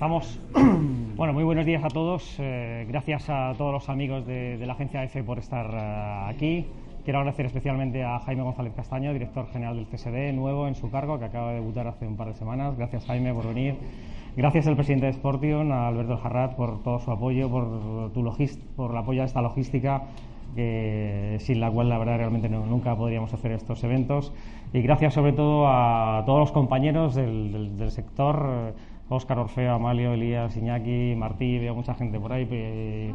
Estamos. Bueno, muy buenos días a todos. Eh, gracias a todos los amigos de, la agencia EFE por estar eh, aquí. Quiero agradecer especialmente a Jaime González Castaño, director general del CSD, nuevo en su cargo, que acaba de debutar hace un par de semanas. Gracias, Jaime, por venir. Gracias al presidente de Sportion, a Alberto Jarrat, por todo su apoyo, por, tu por el apoyo a esta logística sin la cual la verdad realmente nunca podríamos hacer estos eventos. Y gracias sobre todo a todos los compañeros del, del, sector, Óscar Orfeo, Amalio, Elías, Iñaki, Martí, veo mucha gente por ahí,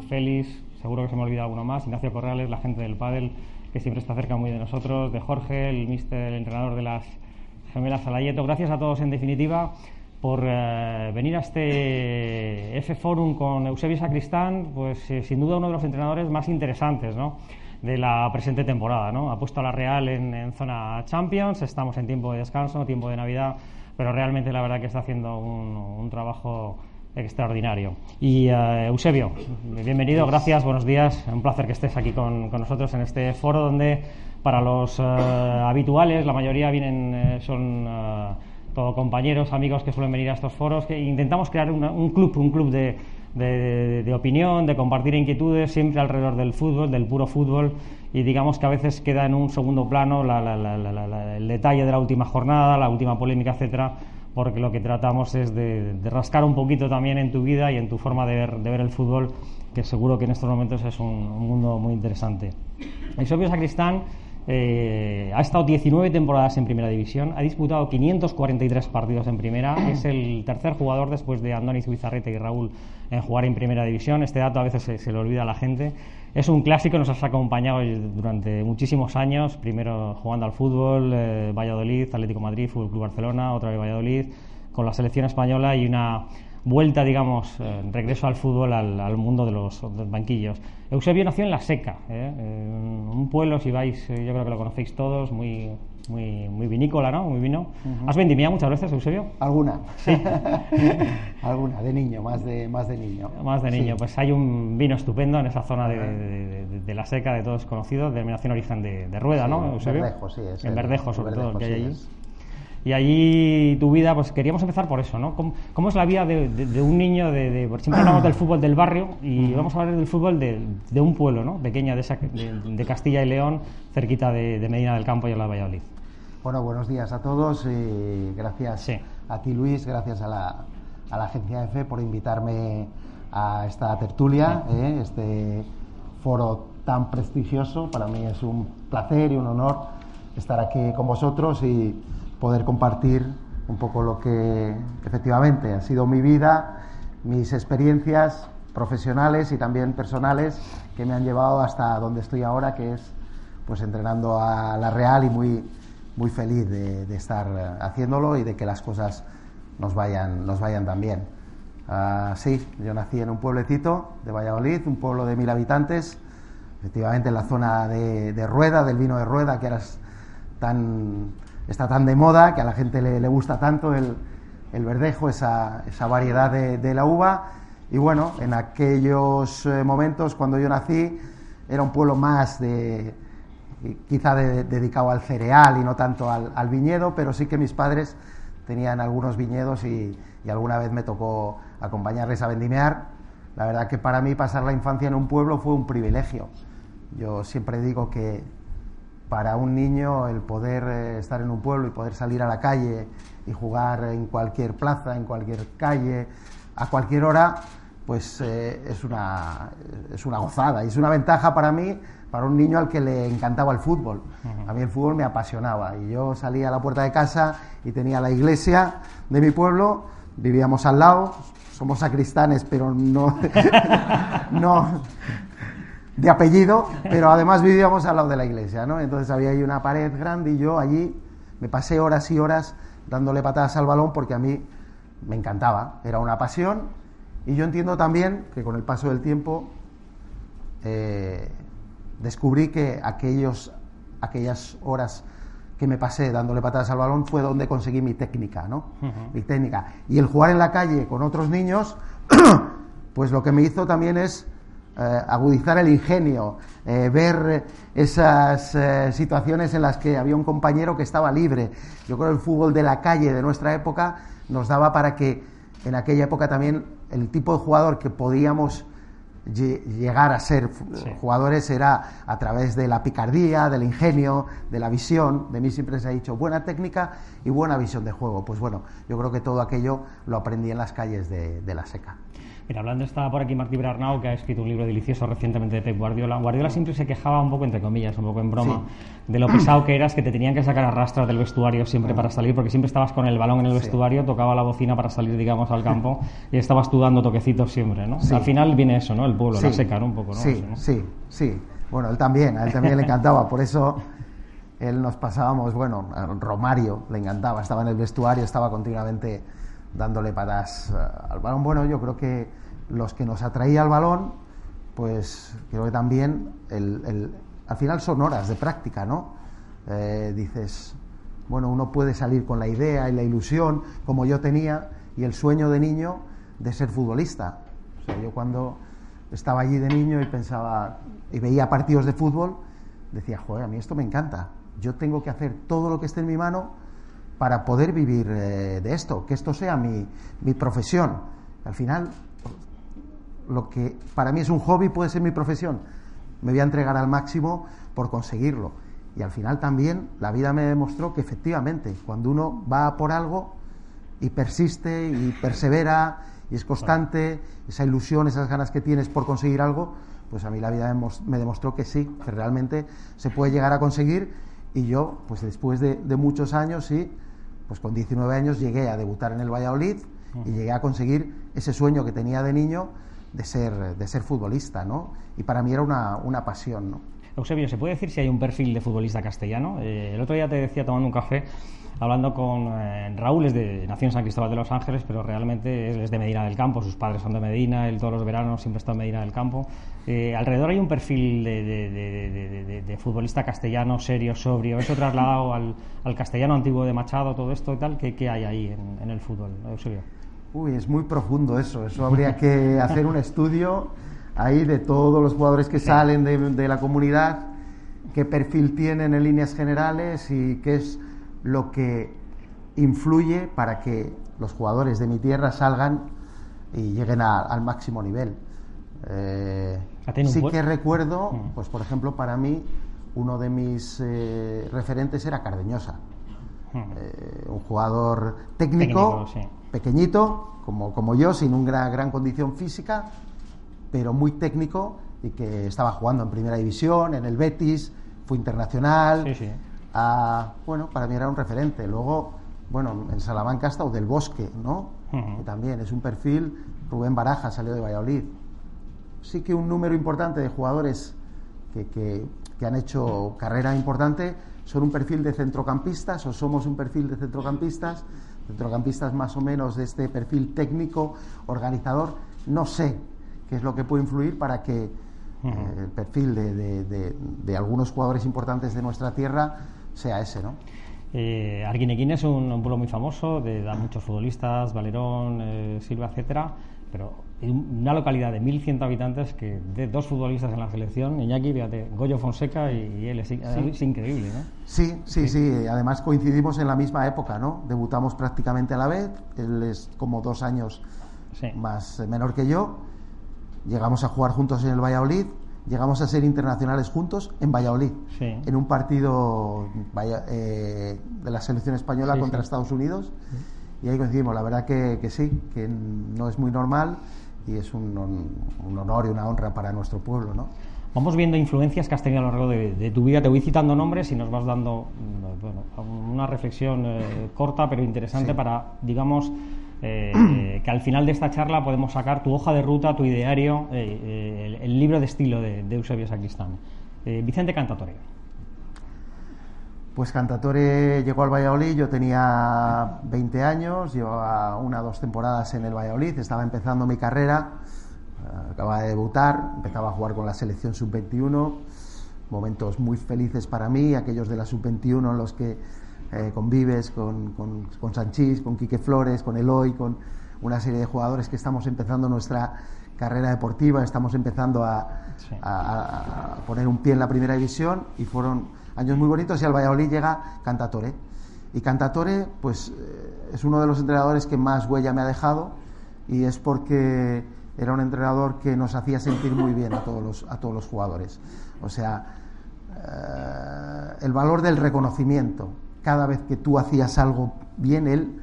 Félix, seguro que se me olvida alguno más, Ignacio Corrales, la gente del pádel, que siempre está cerca muy de nosotros, de Jorge, el mister, el entrenador de las gemelas Salayeto. Gracias a todos en definitiva por eh, venir a este F Forum con Eusebio Sacristán, pues eh, sin duda uno de los entrenadores más interesantes de la presente temporada. ¿no? Ha puesto a la Real en, zona Champions, estamos en tiempo de descanso, tiempo de Navidad, pero realmente la verdad que está haciendo un, trabajo extraordinario. Y eh, Eusebio, bienvenido, gracias, buenos días, un placer que estés aquí con, nosotros en este foro donde para los habituales, la mayoría vienen, son todo compañeros, amigos que suelen venir a estos foros, que intentamos crear un club, un club de, de, opinión, de compartir inquietudes, siempre alrededor del fútbol, del puro fútbol, y digamos que a veces queda en un segundo plano el detalle de la última jornada, la última polémica, etcétera, porque lo que tratamos es de, rascar un poquito también en tu vida y en tu forma de ver, el fútbol, que seguro que en estos momentos es un, un mundo muy interesante. Eusebio Sacristán eh, ha estado 19 temporadas en Primera División, ha disputado 543 partidos en Primera, es el tercer jugador después de Andoni Zubizarrete y Raúl en jugar en Primera División. Este dato a veces se, le olvida a la gente. Es un clásico, nos ha acompañado durante muchísimos años, primero jugando al fútbol, eh, Valladolid, Atlético Madrid, Fútbol Club Barcelona, otra vez Valladolid, con la selección española y una vuelta, digamos, eh, regreso al fútbol, al, mundo de los, banquillos. Eusebio nació en La Seca, ¿eh? un pueblo, si vais, eh, yo creo que lo conocéis todos, muy, muy, muy vinícola, ¿no? Muy vino. ¿Has vendimiado muchas veces, Eusebio? Alguna. Sí. Alguna, de niño, más de, más de niño. Más de niño. Pues hay un vino estupendo en esa zona de, de, La Seca, de todos conocidos, denominación origen de, Rueda, ¿no, Eusebio? Verdejo, sí. en Verdejo, sobre todo, que hay allí. Y allí tu vida, pues queríamos empezar por eso, ¿no? ¿Cómo, es la vida de, un niño? De, siempre hablamos del fútbol del barrio y vamos a hablar del fútbol de, un pueblo, ¿no? Pequeña, de, Castilla y León, cerquita de, Medina del Campo y a la Valladolid. Bueno, buenos días a todos y gracias a ti, Luis, gracias a la, a la agencia EFE por invitarme a esta tertulia, ¿eh? este foro tan prestigioso. Para mí es un placer y un honor estar aquí con vosotros y poder compartir un poco lo que efectivamente ha sido mi vida, mis experiencias profesionales y también personales que me han llevado hasta donde estoy ahora, que es pues entrenando a la Real y muy, muy feliz de, estar haciéndolo y de que las cosas nos vayan, nos vayan tan bien. Ah, sí, yo nací en un pueblecito de Valladolid, un pueblo de mil habitantes, efectivamente en la zona de, de Rueda, del vino de Rueda, que era tan está tan de moda, que a la gente le, gusta tanto el, verdejo, esa, variedad de, la uva. Y bueno, en aquellos eh, momentos, cuando yo nací, era un pueblo más de, quizá dedicado al cereal y no tanto al, viñedo, pero sí que mis padres tenían algunos viñedos y, alguna vez me tocó acompañarles a vendimiar. La verdad que para mí pasar la infancia en un pueblo fue un privilegio. Yo siempre digo que para un niño el poder eh, estar en un pueblo y poder salir a la calle y jugar en cualquier plaza, en cualquier calle, a cualquier hora, pues eh, es, una, es una gozada y es una ventaja para mí, para un niño al que le encantaba el fútbol. A mí el fútbol me apasionaba y yo salía a la puerta de casa y tenía la iglesia de mi pueblo, vivíamos al lado, somos sacristanes, pero no, no, de apellido, pero además vivíamos al lado de la iglesia, ¿no? Entonces había ahí una pared grande y yo allí me pasé horas y horas dándole patadas al balón porque a mí me encantaba, era una pasión y yo entiendo también que con el paso del tiempo eh, descubrí que aquellos, aquellas horas que me pasé dándole patadas al balón fue donde conseguí mi técnica, ¿no? Mi técnica. Y el jugar en la calle con otros niños, pues lo que me hizo también es eh, agudizar el ingenio, eh, ver esas eh, situaciones en las que había un compañero que estaba libre. Yo creo que el fútbol de la calle de nuestra época nos daba para que en aquella época también el tipo de jugador que podíamos llegar a ser jugadores era a través de la picardía, del ingenio, de la visión. De mí siempre se ha dicho buena técnica y buena visión de juego. Pues bueno, yo creo que todo aquello lo aprendí en las calles de la seca. Mira, hablando está por aquí Martí Brarnau, que ha escrito un libro delicioso recientemente de Pep Guardiola. Guardiola siempre se quejaba un poco, entre comillas, un poco en broma, de lo pesado que eras, que te tenían que sacar a rastras del vestuario siempre para salir, porque siempre estabas con el balón en el vestuario, tocaba la bocina para salir, digamos, al campo, y estabas tú dando toquecitos siempre, ¿no? Al final viene eso, ¿no? El pueblo, la seca, ¿no? Un poco, ¿no? Sí, sí, sí. Bueno, él también, a él también le encantaba, por eso él nos pasábamos, bueno, a Romario le encantaba, estaba en el vestuario, estaba continuamente dándole patas eh, al balón. Bueno, yo creo que los que nos atraía al balón, pues creo que también al final son horas de práctica, ¿no? Eh, dices, bueno, uno puede salir con la idea y la ilusión, como yo tenía, y el sueño de niño de ser futbolista. O sea, yo cuando estaba allí de niño y pensaba, y veía partidos de fútbol, decía, joder, a mí esto me encanta. Yo tengo que hacer todo lo que esté en mi mano para poder vivir eh, de esto, que esto sea mi, mi profesión. Al final, lo que para mí es un hobby puede ser mi profesión. Me voy a entregar al máximo por conseguirlo. Y al final también la vida me demostró que efectivamente, cuando uno va por algo y persiste y persevera y es constante, esa ilusión, esas ganas que tienes por conseguir algo, pues a mí la vida me demostró que sí, que realmente se puede llegar a conseguir. Y yo, pues después de, de muchos años, sí, pues con 19 años llegué a debutar en el Valladolid y llegué a conseguir ese sueño que tenía de niño de ser, de ser futbolista, ¿no? Y para mí era una, una pasión, ¿no? Eusebio, ¿se puede decir si hay un perfil de futbolista castellano? Eh, el otro día te decía tomando un café, hablando con eh, Raúl, es de Nación San Cristóbal de los Ángeles, pero realmente es de Medina del Campo, sus padres son de Medina, él todos los veranos siempre está en Medina del Campo. Eh, alrededor hay un perfil de, futbolista castellano, serio, sobrio. Eso trasladado al, castellano antiguo de Machado, todo esto y tal, ¿qué, hay ahí en, en el fútbol, Eusebio? Uy, es muy profundo eso. Eso habría que hacer un estudio ahí de todos los jugadores que salen de, la comunidad, qué perfil tienen en líneas generales y qué es lo que influye para que los jugadores de mi tierra salgan y lleguen al máximo nivel. Eh, sí que recuerdo, mm. pues por ejemplo, para mí uno de mis eh, referentes era Cardeñosa, mm. eh, un jugador técnico, pequeñito, como, como yo, sin una gran condición física, pero muy técnico y que estaba jugando en primera división, en el Betis, fue internacional. bueno, para mí era un referente. Luego, bueno, en Salamanca está del Bosque, ¿no? que también es un perfil. Rubén Baraja salió de Valladolid. Sí que un número importante de jugadores que, que, que han hecho carrera importante son un perfil de centrocampistas o somos un perfil de centrocampistas centrocampistas más o menos de este perfil técnico, organizador, no sé qué es lo que puede influir para que eh, el perfil de, algunos jugadores importantes de nuestra tierra sea ese, ¿no? Eh, Arguineguín es un, pueblo muy famoso, de, da muchos futbolistas, Valerón, eh, Silva, etcétera, pero una localidad de 1.100 habitantes que de dos futbolistas en la selección, Iñaki, fíjate, Goyo Fonseca y, él, es, increíble, ¿no? Sí, sí, sí, además coincidimos en la misma época, ¿no? Debutamos prácticamente a la vez, él es como dos años más eh, menor que yo, llegamos a jugar juntos en el Valladolid, llegamos a ser internacionales juntos en Valladolid, en un partido eh, de la selección española contra Estados Unidos. Y ahí coincidimos, la verdad que, que sí, que no es muy normal y es un, un, honor y una honra para nuestro pueblo. ¿no? Vamos viendo influencias que has tenido a lo largo de, tu vida. Te voy citando nombres y nos vas dando bueno, una reflexión eh, corta pero interesante para, digamos, eh, que al final de esta charla podemos sacar tu hoja de ruta, tu ideario, eh, el, libro de estilo de, de Eusebio Sacristán. Vicente Cantatore. Pues Cantatore llegó al Valladolid, yo tenía 20 años, llevaba una o dos temporadas en el Valladolid, estaba empezando mi carrera, eh, acababa de debutar, empezaba a jugar con la selección sub-21, momentos muy felices para mí, aquellos de la sub-21 en los que eh, convives con, con, Sanchís, con Quique Flores, con Eloy, con una serie de jugadores que estamos empezando nuestra carrera deportiva, estamos empezando a, a poner un pie en la primera división y fueron años muy bonitos y al Valladolid llega Cantatore. Y Cantatore, pues eh, es uno de los entrenadores que más huella me ha dejado y es porque era un entrenador que nos hacía sentir muy bien a todos los, a todos los jugadores. O sea, eh, el valor del reconocimiento. Cada vez que tú hacías algo bien, él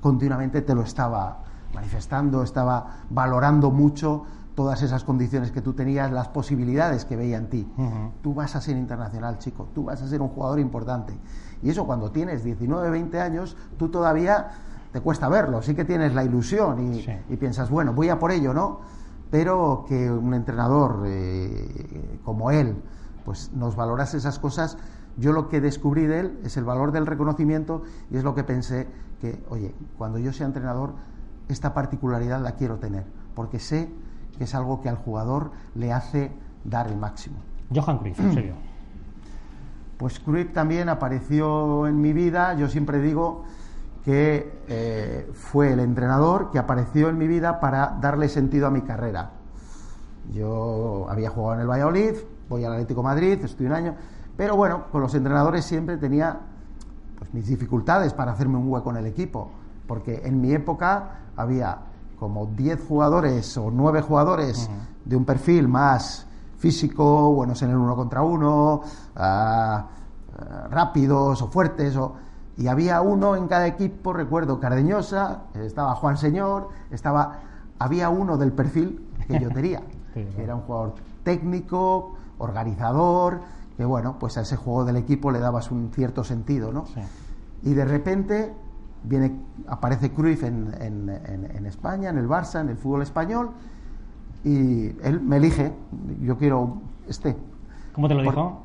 continuamente te lo estaba manifestando, estaba valorando mucho todas esas condiciones que tú tenías, las posibilidades que veía en ti. Tú vas a ser internacional, chico, tú vas a ser un jugador importante. Y eso cuando tienes 19, 20 años, tú todavía te cuesta verlo, sí que tienes la ilusión y, piensas, bueno, voy a por ello, ¿no? Pero que un entrenador eh, como él, pues nos valorase esas cosas, yo lo que descubrí de él es el valor del reconocimiento y es lo que pensé que, oye, cuando yo sea entrenador, esta particularidad la quiero tener, porque sé que es algo que al jugador le hace dar el máximo. Johan Cruyff, en serio. Pues Cruyff también apareció en mi vida, yo siempre digo que eh, fue el entrenador que apareció en mi vida para darle sentido a mi carrera. Yo había jugado en el Valladolid, voy al Atlético Madrid, estoy un año, pero bueno, con los entrenadores siempre tenía pues, mis dificultades para hacerme un hueco en el equipo, porque en mi época había como 10 jugadores o 9 jugadores de un perfil más físico, buenos en el uno contra uno, ah, rápidos o fuertes, o, y había uno en cada equipo, recuerdo, Cardeñosa, estaba Juan Señor, estaba, había uno del perfil que yo tenía, que era un jugador técnico, organizador, que bueno, pues a ese juego del equipo le dabas un cierto sentido, ¿no? Y de repente viene, aparece Cruyff en, en, España, en el Barça, en el fútbol español, y él me elige, yo quiero este. ¿Cómo te lo dijo?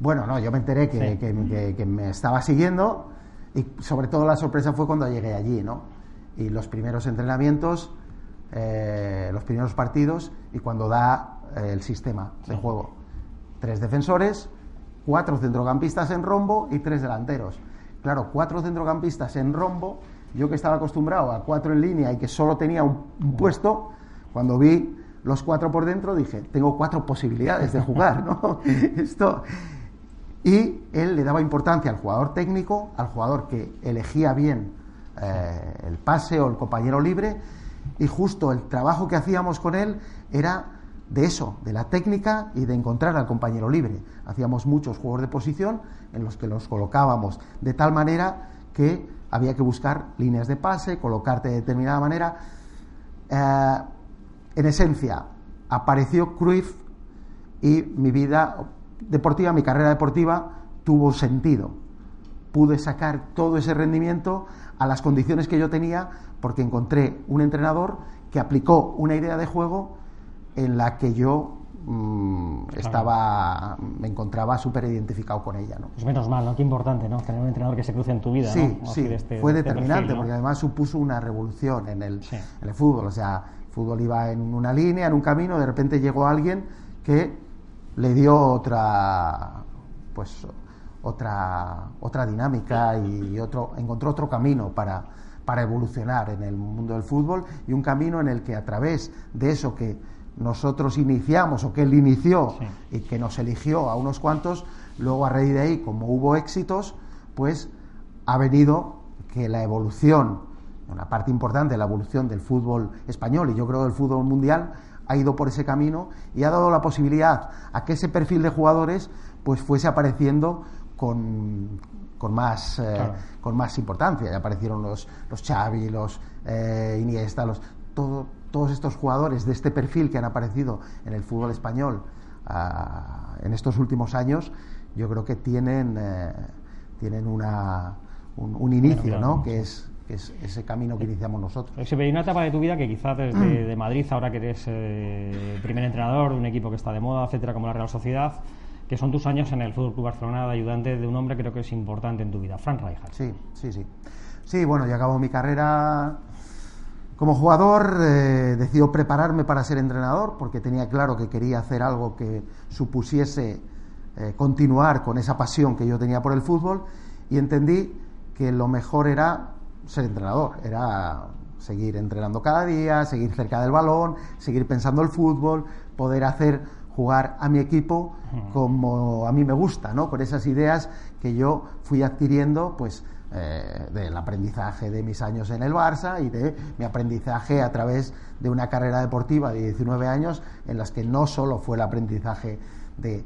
Bueno, no, yo me enteré que, que, me estaba siguiendo y sobre todo la sorpresa fue cuando llegué allí, ¿no? Y los primeros entrenamientos, eh, los primeros partidos y cuando da eh, el sistema de juego. Tres defensores, cuatro centrocampistas en rombo y tres delanteros. Claro, cuatro centrocampistas en rombo, yo que estaba acostumbrado a cuatro en línea y que solo tenía un, puesto, cuando vi los cuatro por dentro dije, tengo cuatro posibilidades de jugar, ¿no? Esto... Y él le daba importancia al jugador técnico, al jugador que elegía bien eh, el pase o el compañero libre, y justo el trabajo que hacíamos con él era de eso, de la técnica y de encontrar al compañero libre. Hacíamos muchos juegos de posición en los que los colocábamos de tal manera que había que buscar líneas de pase, colocarte de determinada manera. Eh, en esencia, apareció Cruyff y mi vida deportiva, mi carrera deportiva, tuvo sentido. Pude sacar todo ese rendimiento a las condiciones que yo tenía porque encontré un entrenador que aplicó una idea de juego en la que yo mm, estaba me encontraba súper identificado con ella ¿no? Pues menos mal ¿no? qué importante ¿no? tener un entrenador que se cruce en tu vida sí sí este, fue este determinante porque además supuso una revolución en el, en el fútbol o sea el fútbol iba en una línea en un camino de repente llegó alguien que le dio otra pues otra otra dinámica y otro encontró otro camino para para evolucionar en el mundo del fútbol y un camino en el que a través de eso que nosotros iniciamos o que él inició y que nos eligió a unos cuantos, luego a raíz de ahí, como hubo éxitos, pues ha venido que la evolución, una parte importante de la evolución del fútbol español y yo creo del fútbol mundial, ha ido por ese camino y ha dado la posibilidad a que ese perfil de jugadores pues fuese apareciendo con, con más, eh, con más importancia. Ya aparecieron los, los Xavi, los eh, Iniesta, los, todo, todos estos jugadores de este perfil que han aparecido en el fútbol español ah, en estos últimos años, yo creo que tienen, eh, tienen una, un, inicio, ¿no? Que es, ese camino que iniciamos nosotros. Se ve una etapa de tu vida que quizás desde de Madrid, ahora que eres eh, primer entrenador de un equipo que está de moda, etcétera, como la Real Sociedad, que son tus años en el Fútbol Club Barcelona de ayudante de un hombre creo que es importante en tu vida, Frank Rijkaard. Sí, sí, sí. Sí, bueno, ya acabo mi carrera como jugador eh, decido prepararme para ser entrenador porque tenía claro que quería hacer algo que supusiese eh, continuar con esa pasión que yo tenía por el fútbol y entendí que lo mejor era ser entrenador, era seguir entrenando cada día, seguir cerca del balón, seguir pensando el fútbol, poder hacer jugar a mi equipo como a mí me gusta, ¿no? Con esas ideas que yo fui adquiriendo, pues eh, del aprendizaje de mis años en el Barça y de mi aprendizaje a través de una carrera deportiva de 19 años en las que no solo fue el aprendizaje de,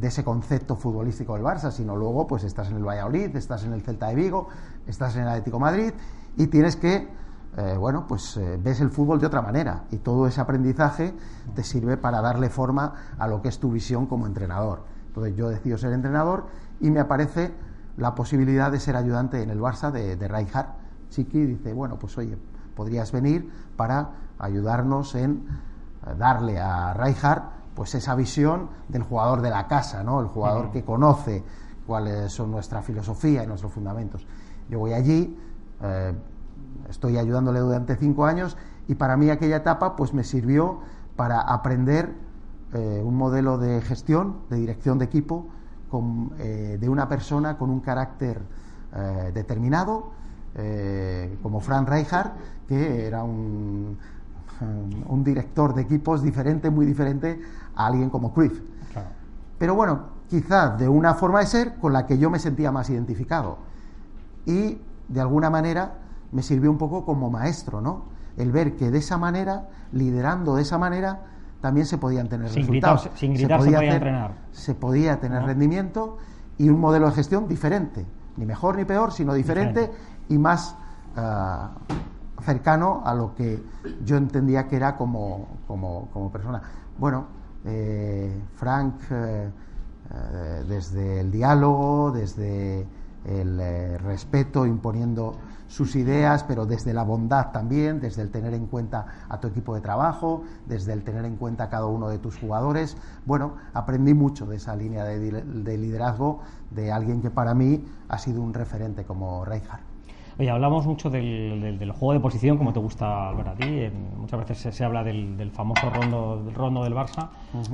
ese concepto futbolístico del Barça, sino luego pues estás en el Valladolid, estás en el Celta de Vigo, estás en el Atlético Madrid y tienes que, eh, bueno, pues eh, ves el fútbol de otra manera y todo ese aprendizaje te sirve para darle forma a lo que es tu visión como entrenador. Entonces yo decido ser entrenador y me aparece la posibilidad de ser ayudante en el Barça de, de Rijkaard. Chiqui dice, bueno, pues oye, podrías venir para ayudarnos en eh, darle a Rijkaard pues esa visión del jugador de la casa, ¿no? El jugador que conoce cuáles son nuestra filosofía y nuestros fundamentos. Yo voy allí, eh, estoy ayudándole durante cinco años y para mí aquella etapa pues me sirvió para aprender eh, un modelo de gestión, de dirección de equipo, eh, de una persona con un carácter eh, determinado, eh, como Frank Rijkaard, que era un, un, director de equipos diferente, muy diferente a alguien como Cruyff. Pero bueno, quizás de una forma de ser con la que yo me sentía más identificado. Y de alguna manera me sirvió un poco como maestro, ¿no? El ver que de esa manera, liderando de esa manera, también se podían tener resultados. sin gritar se, podía, entrenar. Se podía tener rendimiento y un modelo de gestión diferente, ni mejor ni peor, sino diferente, y más ah, cercano a lo que yo entendía que era como, como, persona. Bueno, eh, Frank, eh, eh, desde el diálogo, desde el respeto, imponiendo sus ideas, pero desde la bondad también, desde el tener en cuenta a tu equipo de trabajo, desde el tener en cuenta a cada uno de tus jugadores. Bueno, aprendí mucho de esa línea de, liderazgo de alguien que para mí ha sido un referente como Reinhardt. Oye, hablamos mucho del, juego de posición, como te gusta hablar a ti. muchas veces se, habla del, famoso rondo, rondo del Barça.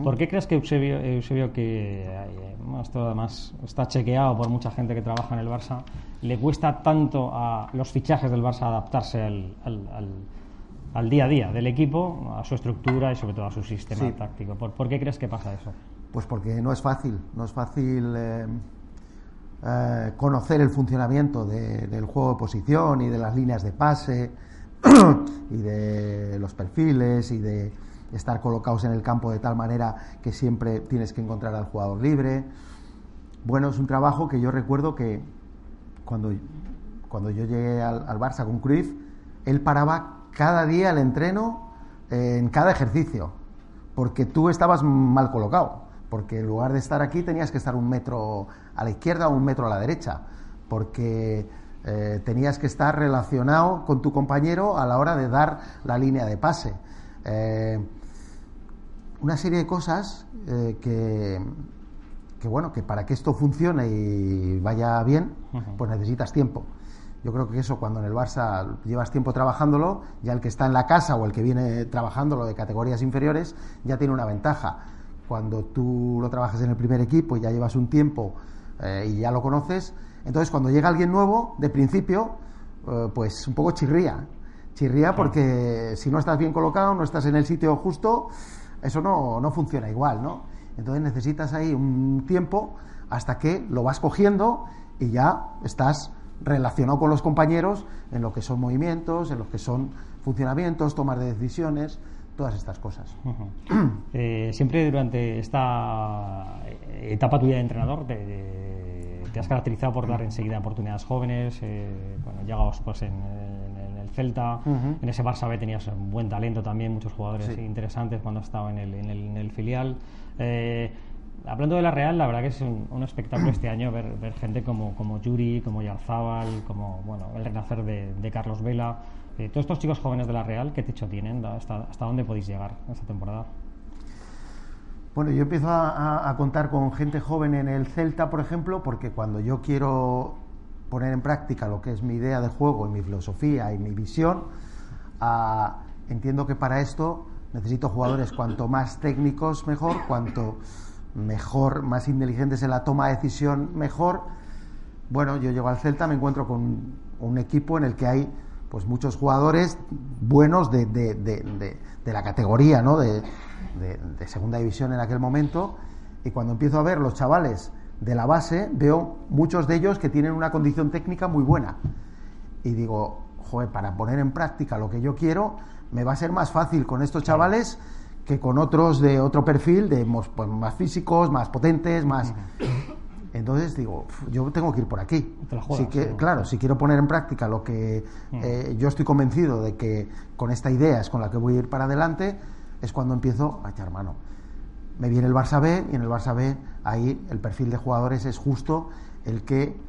¿Por qué crees que Eusebio, que eh, esto además está chequeado por mucha gente que trabaja en el Barça, le cuesta tanto a los fichajes del Barça adaptarse al, día a día del equipo, a su estructura y sobre todo a su sistema táctico? ¿Por, qué crees que pasa eso? Pues porque no es fácil, no es fácil. Eh, eh, conocer el funcionamiento del juego de posición y de las líneas de pase y de los perfiles y de estar colocados en el campo de tal manera que siempre tienes que encontrar al jugador libre. Bueno, es un trabajo que yo recuerdo que cuando, cuando yo llegué al, Barça con Cruyff, él paraba cada día el entreno en cada ejercicio, porque tú estabas mal colocado porque en lugar de estar aquí tenías que estar un metro a la izquierda o un metro a la derecha, porque eh, tenías que estar relacionado con tu compañero a la hora de dar la línea de pase. Eh, una serie de cosas eh, que, que, bueno, que para que esto funcione y vaya bien, pues necesitas tiempo. Yo creo que eso cuando en el Barça llevas tiempo trabajándolo, ya el que está en la casa o el que viene trabajándolo de categorías inferiores ya tiene una ventaja cuando tú lo trabajas en el primer equipo y ya llevas un tiempo eh, y ya lo conoces, entonces cuando llega alguien nuevo, de principio, eh, pues un poco chirría. Chirría porque si no estás bien colocado, no estás en el sitio justo, eso no, no funciona igual, ¿no? Entonces necesitas ahí un tiempo hasta que lo vas cogiendo y ya estás relacionado con los compañeros en lo que son movimientos, en lo que son funcionamientos, tomar de decisiones todas estas cosas. Eh, siempre durante esta etapa tuya de entrenador te, has caracterizado por dar enseguida oportunidades jóvenes, eh, bueno, llegados pues en, el Celta, en ese Barça B tenías un buen talento también, muchos jugadores interesantes cuando estaba en el, en el, filial. Eh, hablando de la Real, la verdad que es un, espectáculo este año ver, ver, gente como, como Yuri, como Yarzábal, como bueno, el renacer de, de Carlos Vela. Eh, todos estos chicos jóvenes de la Real, ¿qué techo tienen? ¿Hasta, dónde podéis llegar esta temporada? Bueno, yo empiezo a, contar con gente joven en el Celta, por ejemplo, porque cuando yo quiero poner en práctica lo que es mi idea de juego y mi filosofía y mi visión, entiendo que para esto necesito jugadores cuanto más técnicos mejor, cuanto mejor, más inteligentes en la toma de decisión mejor. Bueno, yo llego al Celta, me encuentro con un equipo en el que hay pues muchos jugadores buenos de, de, de, de la categoría, ¿no? De, segunda división en aquel momento. Y cuando empiezo a ver los chavales de la base, veo muchos de ellos que tienen una condición técnica muy buena. Y digo, joder, para poner en práctica lo que yo quiero, me va a ser más fácil con estos chavales que con otros de otro perfil, de pues, más físicos, más potentes, más... Entonces digo, yo tengo que ir por aquí. que, claro, si quiero poner en práctica lo que eh, yo estoy convencido de que con esta idea es con la que voy a ir para adelante, es cuando empiezo a echar mano. Me viene el Barça B y en el Barça B ahí el perfil de jugadores es justo el que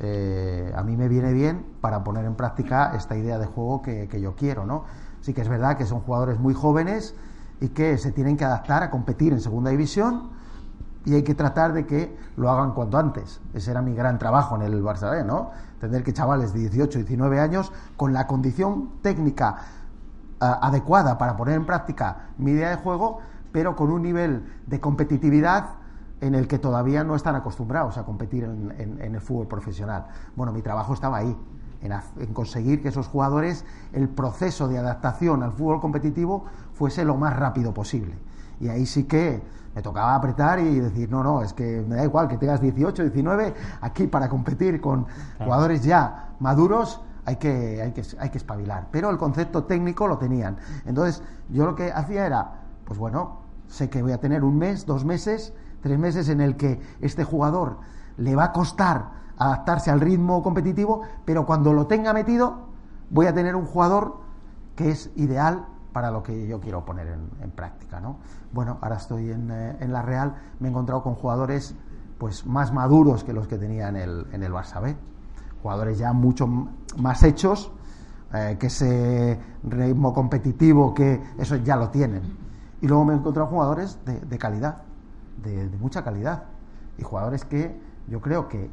eh, a mí me viene bien para poner en práctica esta idea de juego que, que yo quiero, ¿no? Sí que es verdad que son jugadores muy jóvenes y que se tienen que adaptar a competir en segunda división y hay que tratar de que lo hagan cuanto antes. Ese era mi gran trabajo en el Barça B, ¿no? Tener que chavales de 18, 19 años con la condición técnica eh, adecuada para poner en práctica mi idea de juego, pero con un nivel de competitividad en el que todavía no están acostumbrados a competir en, el fútbol profesional. Bueno, mi trabajo estaba ahí, en, en, conseguir que esos jugadores, el proceso de adaptación al fútbol competitivo fuese lo más rápido posible. Y ahí sí que me tocaba apretar y decir, no, no, es que me da igual que tengas 18, 19, aquí para competir con jugadores ya maduros hay que, hay, que, hay que espabilar. Pero el concepto técnico lo tenían. Entonces, yo lo que hacía era, pues bueno, sé que voy a tener un mes, dos meses, tres meses en el que este jugador le va a costar adaptarse al ritmo competitivo, pero cuando lo tenga metido, voy a tener un jugador que es ideal para lo que yo quiero poner en, práctica. ¿no? Bueno, ahora estoy eh, en, la Real, me he encontrado con jugadores pues más maduros que los que tenía en el, en el Barça jugadores ya mucho más hechos, eh, que ese ritmo competitivo, que eso ya lo tienen. Y luego me he encontrado jugadores de, calidad, de, de mucha calidad, y jugadores que yo creo que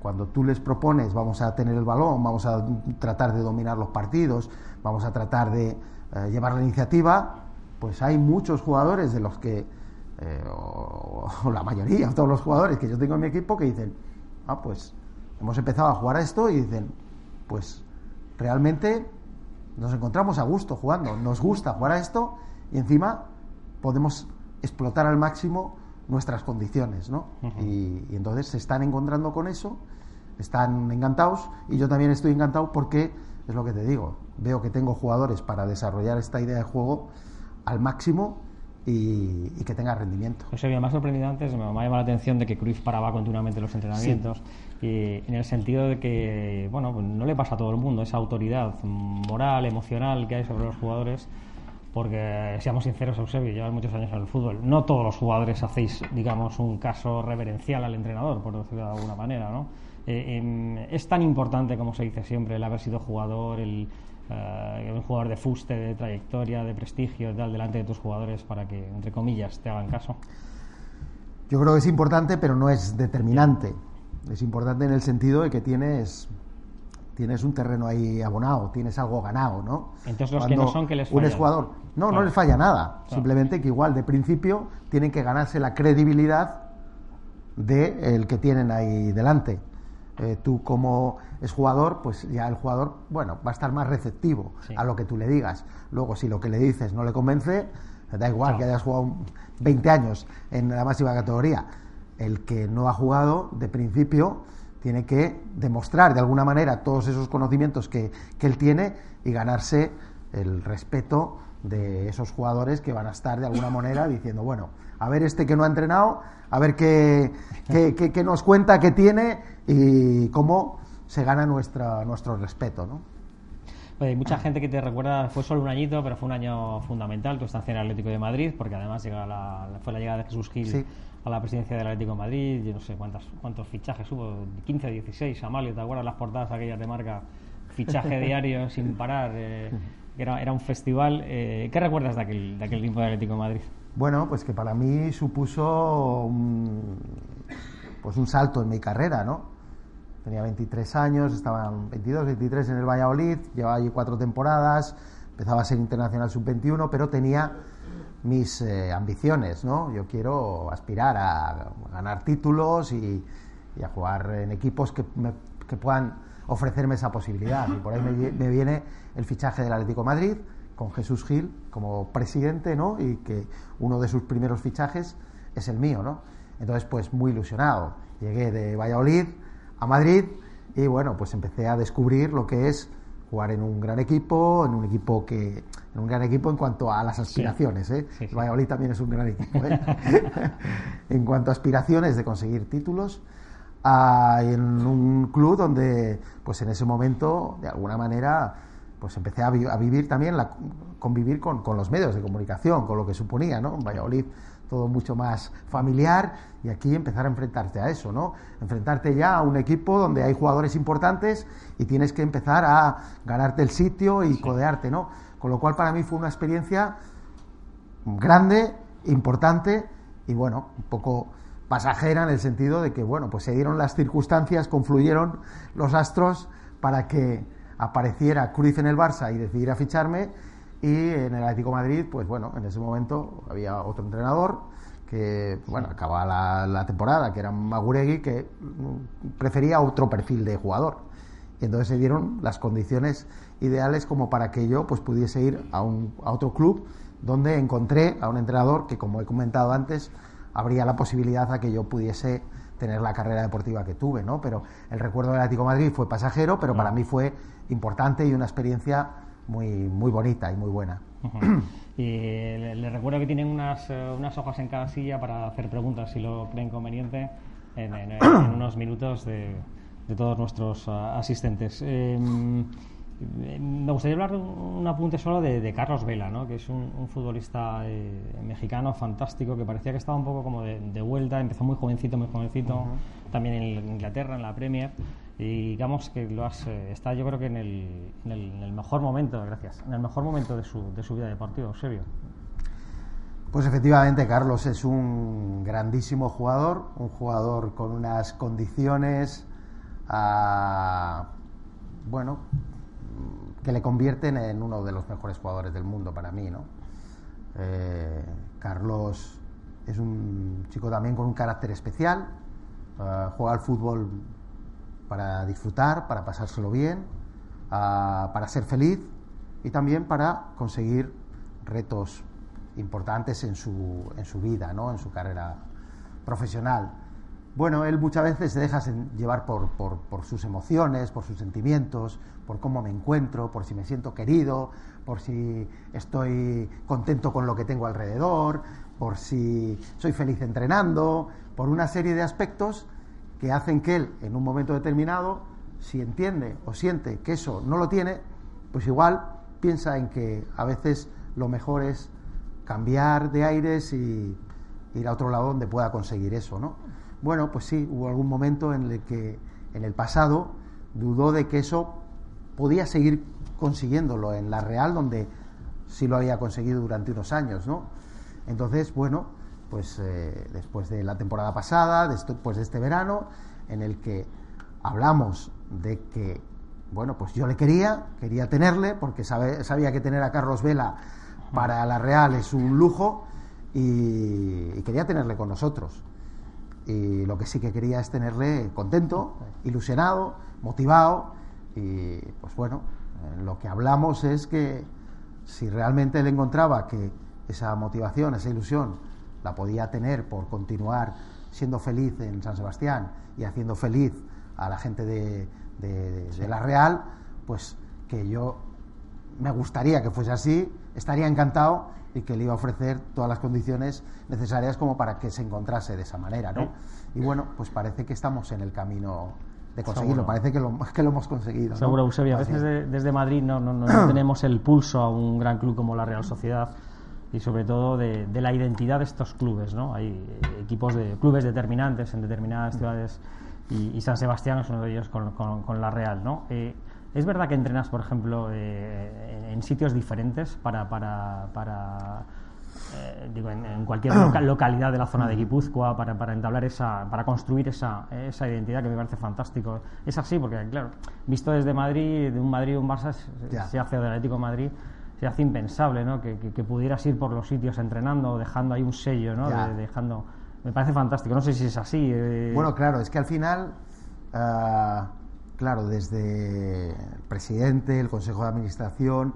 cuando tú les propones vamos a tener el balón, vamos a tratar de dominar los partidos, vamos a tratar de, eh, llevar la iniciativa, pues hay muchos jugadores de los que, eh, o, la mayoría, todos los jugadores que yo tengo en mi equipo que dicen, ah, pues hemos empezado a jugar a esto y dicen, pues realmente nos encontramos a gusto jugando, nos gusta jugar a esto y encima podemos explotar al máximo nuestras condiciones, ¿no? y, y, entonces se están encontrando con eso, están encantados y yo también estoy encantado porque es lo que te digo, veo que tengo jugadores para desarrollar esta idea de juego al máximo y, que tenga rendimiento. José, me ha sorprendido antes, me ha llamado la atención de que Cruz paraba continuamente los entrenamientos, y en el sentido de que, bueno, pues no le pasa a todo el mundo esa autoridad moral, emocional que hay sobre los jugadores, porque seamos sinceros, Eusebio, llevas muchos años en el fútbol, no todos los jugadores hacéis, digamos, un caso reverencial al entrenador, por decirlo de alguna manera, ¿no? Eh, em, es tan importante, como se dice siempre, el haber sido jugador, el, uh, un jugador de fuste, de trayectoria, de prestigio, tal, delante de tus jugadores para que, entre comillas, te hagan caso? Yo creo que es importante, pero no es determinante. Es importante en el sentido de que tienes tienes un terreno ahí abonado, tienes algo ganado, ¿no? Entonces los que no son que les falla. Un jugador, no, no les falla nada. Simplemente que igual de principio tienen que ganarse la credibilidad de el que tienen ahí delante. Eh, tú como es jugador, pues ya el jugador, bueno, va a estar más receptivo a lo que tú le digas. Luego, si lo que le dices no le convence, da igual que hayas jugado 20 años en la máxima categoría. El que no ha jugado, de principio, tiene que demostrar de alguna manera todos esos conocimientos que, que él tiene y ganarse el respeto de esos jugadores que van a estar de alguna manera diciendo, bueno, a ver este que no ha entrenado, a ver qué, qué, nos cuenta que tiene y cómo se gana nuestra, nuestro respeto, ¿no? hay mucha gente que te recuerda, fue solo un añito, pero fue un año fundamental tu estancia en el Atlético de Madrid, porque además llega la, fue la llegada de Jesús Gil a la presidencia del Atlético de Madrid, yo no sé cuántas, cuántos fichajes hubo, 15 o 16, Amalio, ¿te acuerdas las portadas aquellas de marca? Fichaje diario sin parar, eh, era, era un festival. Eh, ¿Qué recuerdas de aquel, de aquel tiempo de Atlético de Madrid? Bueno, pues que para mí supuso un, pues un salto en mi carrera, ¿no? Tenía 23 años, estaba 22, 23 en el Valladolid, llevaba allí cuatro temporadas, empezaba a ser internacional sub-21, pero tenía mis eh, ambiciones, ¿no? Yo quiero aspirar a ganar títulos y, a jugar en equipos que, que, puedan ofrecerme esa posibilidad. Y por ahí me, me viene el fichaje del Atlético Madrid, con Jesús Gil como presidente, ¿no? Y que uno de sus primeros fichajes es el mío, ¿no? Entonces, pues muy ilusionado. Llegué de Valladolid a Madrid y bueno, pues empecé a descubrir lo que es jugar en un gran equipo, en un equipo que en un gran equipo en cuanto a las aspiraciones, ¿eh? Valladolid también es un gran equipo. ¿eh? en cuanto a aspiraciones de conseguir títulos, en un club donde, pues en ese momento, de alguna manera, pues empecé a, vivir también, la, convivir con, con, los medios de comunicación, con lo que suponía, ¿no? En Valladolid todo mucho más familiar y aquí empezar a enfrentarte a eso, ¿no? Enfrentarte ya a un equipo donde hay jugadores importantes y tienes que empezar a ganarte el sitio y codearte, ¿no? Con lo cual para mí fue una experiencia grande, importante y bueno, un poco pasajera en el sentido de que bueno, pues se dieron las circunstancias, confluyeron los astros para que apareciera Cruz en el Barça y decidiera ficharme y en el Atlético Madrid, pues bueno, en ese momento había otro entrenador que, bueno, acababa la, temporada, que era Maguregui, que prefería otro perfil de jugador. Y entonces se dieron las condiciones ideales como para que yo pues pudiese ir a, un, a otro club donde encontré a un entrenador que, como he comentado antes, habría la posibilidad a que yo pudiese tener la carrera deportiva que tuve, ¿no? Pero el recuerdo del Atlético Madrid fue pasajero, pero para mí fue importante y una experiencia muy, muy bonita y muy buena. Y le, recuerdo que tienen unas, eh, unas hojas en cada silla para hacer preguntas, si lo creen conveniente, en, unos minutos de, de, todos nuestros eh, asistentes. Em, me gustaría hablar de un apunte solo de, Carlos Vela, ¿no? que es un, futbolista eh, mexicano fantástico que parecía que estaba un poco como de, vuelta, empezó muy jovencito, muy jovencito, también en Inglaterra, en la Premier, y digamos que lo has, eh, está yo creo que en el, en, el, mejor momento, gracias, en el mejor momento de su, de su vida deportiva, Eusebio. Pues efectivamente, Carlos es un grandísimo jugador, un jugador con unas condiciones, ah, bueno, que le convierten en uno de los mejores jugadores del mundo para mí, ¿no? Eh, Carlos es un chico también con un carácter especial, eh, juega al fútbol para disfrutar, para pasárselo bien, ah, para ser feliz y también para conseguir retos importantes en su, en su vida, ¿no? en su carrera profesional. Bueno, él muchas veces se deja llevar por, por, sus emociones, por sus sentimientos, por cómo me encuentro, por si me siento querido, por si estoy contento con lo que tengo alrededor, por si soy feliz entrenando, por una serie de aspectos que hacen que él, en un momento determinado, si entiende o siente que eso no lo tiene, pues igual piensa en que a veces lo mejor es cambiar de aires y ir a otro lado donde pueda conseguir eso, ¿no? Bueno, pues sí, hubo algún momento en el que en el pasado dudó de que eso podía seguir consiguiéndolo en la Real, donde sí lo había conseguido durante unos años, ¿no? Entonces, bueno, pues eh, después de la temporada pasada, después de este verano, en el que hablamos de que, bueno, pues yo le quería, quería tenerle, porque sabía que tener a Carlos Vela para la Real es un lujo y quería tenerle con nosotros y lo que sí que quería es tenerle contento, ilusionado, motivado y pues bueno, lo que hablamos es que si realmente él encontraba que esa motivación, esa ilusión la podía tener por continuar siendo feliz en San Sebastián y haciendo feliz a la gente de, de la Real, pues que yo me gustaría que fuese así, estaría encantado y que le iba a ofrecer todas las condiciones necesarias como para que se encontrase de esa manera, ¿no? Y bueno, pues parece que estamos en el camino de conseguirlo, parece que lo, que lo hemos conseguido. Seguro, Eusebio, a veces desde Madrid no, no, no, tenemos el pulso a un gran club como la Real Sociedad y sobre todo de, la identidad de estos clubes, ¿no? Hay equipos de clubes determinantes en determinadas ciudades y, San Sebastián es uno de ellos con, con, la Real, ¿no? Eh, ¿Es verdad que entrenas, por ejemplo, eh, en sitios diferentes para, para, para eh, digo, en, cualquier localidad de la zona de Guipúzcoa para, para entablar esa, para construir esa, esa, identidad que me parece fantástico. Es así, porque claro, visto desde Madrid, de un Madrid un Barça, se, hace del Atlético de Madrid, se hace impensable, ¿no? Que, que, pudieras ir por los sitios entrenando, dejando ahí un sello, ¿no? dejando, me parece fantástico. No sé si es así. Eh. Bueno, claro, es que al final. Ah, claro, desde el presidente, el Consejo de Administración,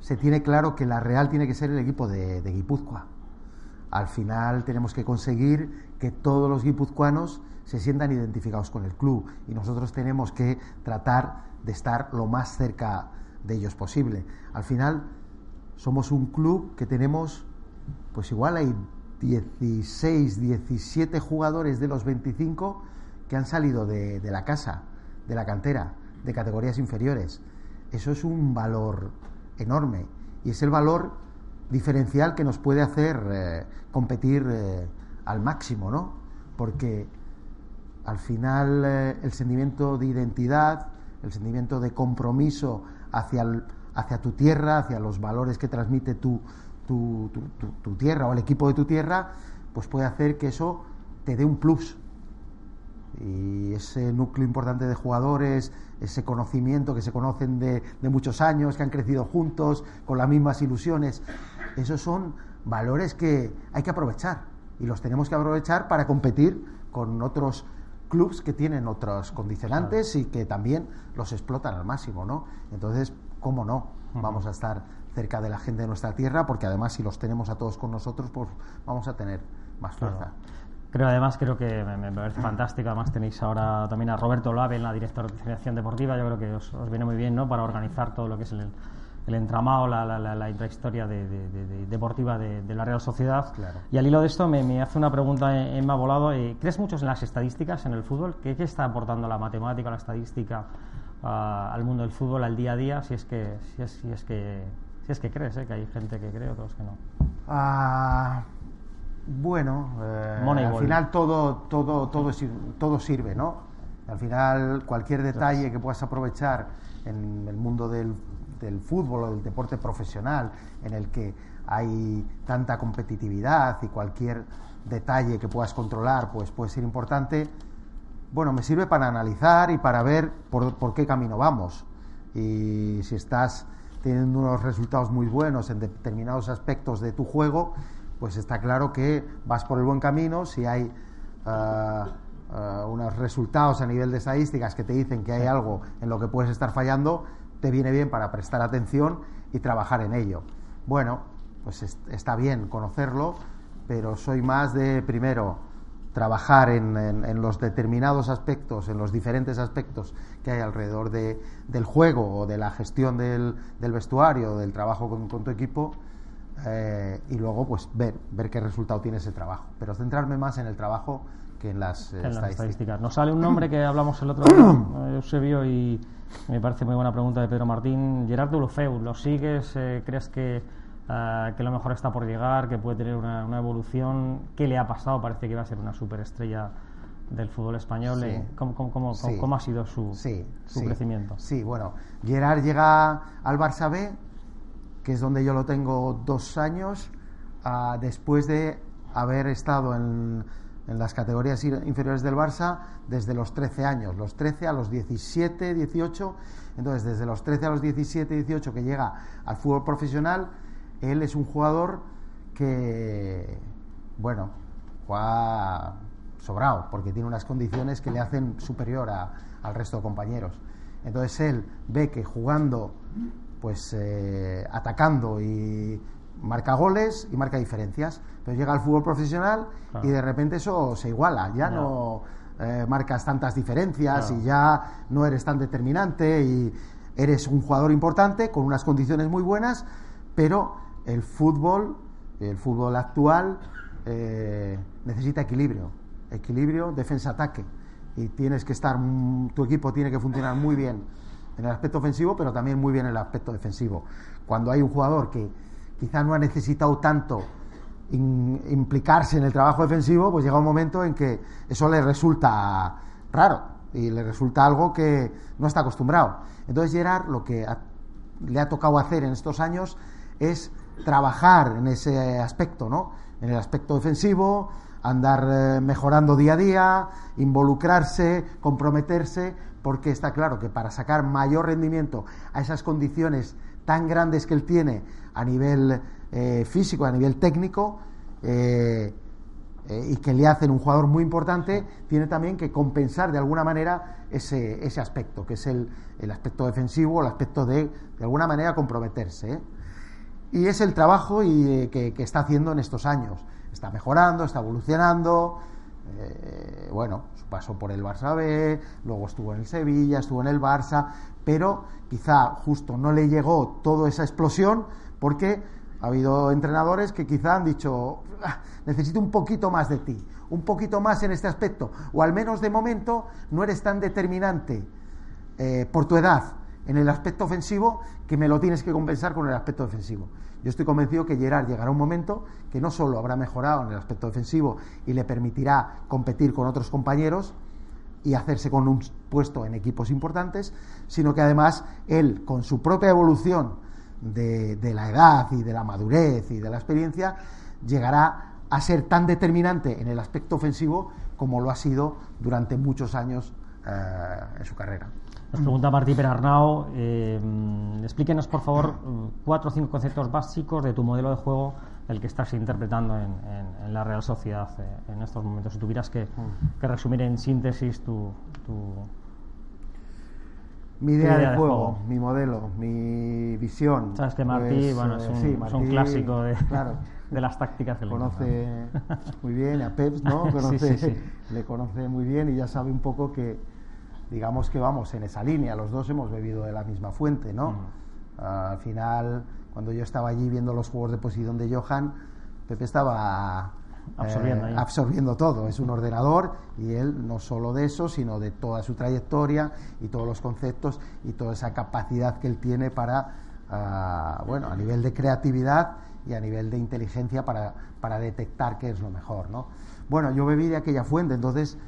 se tiene claro que la Real tiene que ser el equipo de, Guipúzcoa. al final tenemos que conseguir que todos los guipuzcoanos se sientan identificados con el club y nosotros tenemos que tratar de estar lo más cerca de ellos posible. Al final somos un club que tenemos, pues igual hay 16, 17 jugadores de los 25 que han salido de, la casa, de la cantera, de categorías inferiores. Eso es un valor enorme y es el valor diferencial que nos puede hacer eh, competir eh, al máximo, ¿no? Porque al final eh, el sentimiento de identidad, el sentimiento de compromiso hacia, hacia tu tierra, hacia los valores que transmite tu, tu, tu, tierra o el equipo de tu tierra, pues puede hacer que eso te dé un plus. Y ese núcleo importante de jugadores, ese conocimiento que se conocen de, de muchos años, que han crecido juntos, con las mismas ilusiones, esos son valores que hay que aprovechar y los tenemos que aprovechar para competir con otros clubes que tienen otros condicionantes y que también los explotan al máximo, ¿no? Entonces, ¿cómo no? Vamos a estar cerca de la gente de nuestra tierra, porque además si los tenemos a todos con nosotros, pues vamos a tener más fuerza. Creo además, creo que me, parece fantástico. Además tenéis ahora también a Roberto Loave en la directora de Federación Deportiva. Yo creo que os, viene muy bien, ¿no? Para organizar todo lo que es el, el entramado, la, la, la, intrahistoria de, deportiva de, la Real Sociedad. Y al hilo de esto me, hace una pregunta Emma Volado. Eh, ¿Crees mucho en las estadísticas en el fútbol? ¿Qué, está aportando la matemática, la estadística al mundo del fútbol, al día a día? Si es que, si es, si es que, si es que crees, ¿eh? que hay gente que cree, otros que no. Ah, bueno, eh, al final todo, todo, todo, todo sirve, ¿no? Al final cualquier detalle que puedas aprovechar en el mundo del del fútbol o del deporte profesional en el que hay tanta competitividad y cualquier detalle que puedas controlar pues puede ser importante, bueno, me sirve para analizar y para ver por, qué camino vamos. Y si estás teniendo unos resultados muy buenos en determinados aspectos de tu juego, pues está claro que vas por el buen camino. Si hay ah, ah, unos resultados a nivel de estadísticas que te dicen que hay algo en lo que puedes estar fallando, te viene bien para prestar atención y trabajar en ello. Bueno, pues está bien conocerlo, pero soy más de, primero, trabajar en, los determinados aspectos, en los diferentes aspectos que hay alrededor de, del juego o de la gestión del, del vestuario, del trabajo con, tu equipo, eh, y luego pues ver, ver qué resultado tiene ese trabajo. Pero centrarme más en el trabajo que en las, eh, estadísticas. Nos sale un nombre que hablamos el otro día, Eusebio, y me parece muy buena pregunta de Pedro Martín. Gerardo Lufeu, ¿lo sigues? Eh, ¿Crees que, uh, que lo mejor está por llegar, que puede tener una, evolución? ¿Qué le ha pasado? Parece que va a ser una superestrella del fútbol español. Eh, ¿Cómo, cómo, cómo, ha sido su, su crecimiento? Sí, bueno, Gerard llega al Barça B, que es donde yo lo tengo dos años, uh, después de haber estado en en las categorías inferiores del Barça desde los 13 años, los 13 a los 17, 18. Entonces, desde los 13 a los 17, 18 que llega al fútbol profesional, él es un jugador que, bueno, juega sobrado, porque tiene unas condiciones que le hacen superior al resto de compañeros. Entonces él ve que jugando, pues eh, atacando y marca goles y marca diferencias. Pero llega al fútbol profesional y de repente eso se iguala, ya no, eh, marcas tantas diferencias y ya no eres tan determinante y eres un jugador importante con unas condiciones muy buenas, pero el fútbol, el fútbol actual eh, necesita equilibrio, equilibrio, defensa-ataque. Y tienes que estar, tu equipo tiene que funcionar muy bien en el aspecto ofensivo, pero también muy bien en el aspecto defensivo. Cuando hay un jugador que quizá no ha necesitado tanto implicarse en el trabajo defensivo, pues llega un momento en que eso le resulta raro y le resulta algo que no está acostumbrado. Entonces Gerard lo que le ha tocado hacer en estos años es trabajar en ese aspecto, ¿no? En el aspecto defensivo, andar eh, mejorando día a día, involucrarse, comprometerse, porque está claro que para sacar mayor rendimiento a esas condiciones tan grandes que él tiene a nivel eh, físico, a nivel técnico, eh, eh, y que le hacen un jugador muy importante, tiene también que compensar de alguna manera ese, ese aspecto, que es el, el, aspecto defensivo, el aspecto de, de alguna manera, comprometerse. Y es el trabajo y, que, está haciendo en estos años. Está mejorando, está evolucionando. Eh, bueno, pasó por el Barça B, luego estuvo en el Sevilla, estuvo en el Barça, pero quizá justo no le llegó toda esa explosión porque ha habido entrenadores que quizá han dicho, ah, necesito un poquito más de ti, un poquito más en este aspecto, o al menos de momento no eres tan determinante eh, por tu edad en el aspecto ofensivo que me lo tienes que compensar con el aspecto defensivo. Yo estoy convencido que Gerard llegará un momento que no solo habrá mejorado en el aspecto defensivo y le permitirá competir con otros compañeros y hacerse con un puesto en equipos importantes, sino que además él, con su propia evolución de, la edad y de la madurez y de la experiencia, llegará a ser tan determinante en el aspecto ofensivo como lo ha sido durante muchos años eh, en su carrera. Nos pregunta Martí Perarnau, eh, explíquenos por favor cuatro o cinco conceptos básicos de tu modelo de juego, el que estás interpretando en, la Real Sociedad eh, en estos momentos. Si tuvieras que, resumir en síntesis tu, mi idea, de, juego, mi modelo, mi visión. Sabes que Martí, pues, bueno, es un, clásico de, de las tácticas que conoce muy bien a Peps, ¿no? Le conoce muy bien y ya sabe un poco que, digamos que vamos en esa línea. Los dos hemos bebido de la misma fuente, ¿no? Mm. al final, cuando yo estaba allí viendo los juegos de posición de Johan, Pepe estaba absorbiendo, eh, absorbiendo, todo. Es un ordenador y él no solo de eso, sino de toda su trayectoria y todos los conceptos y toda esa capacidad que él tiene para, ah, bueno, a nivel de creatividad y a nivel de inteligencia para, para detectar qué es lo mejor. ¿no? Bueno, yo bebí de aquella fuente, entonces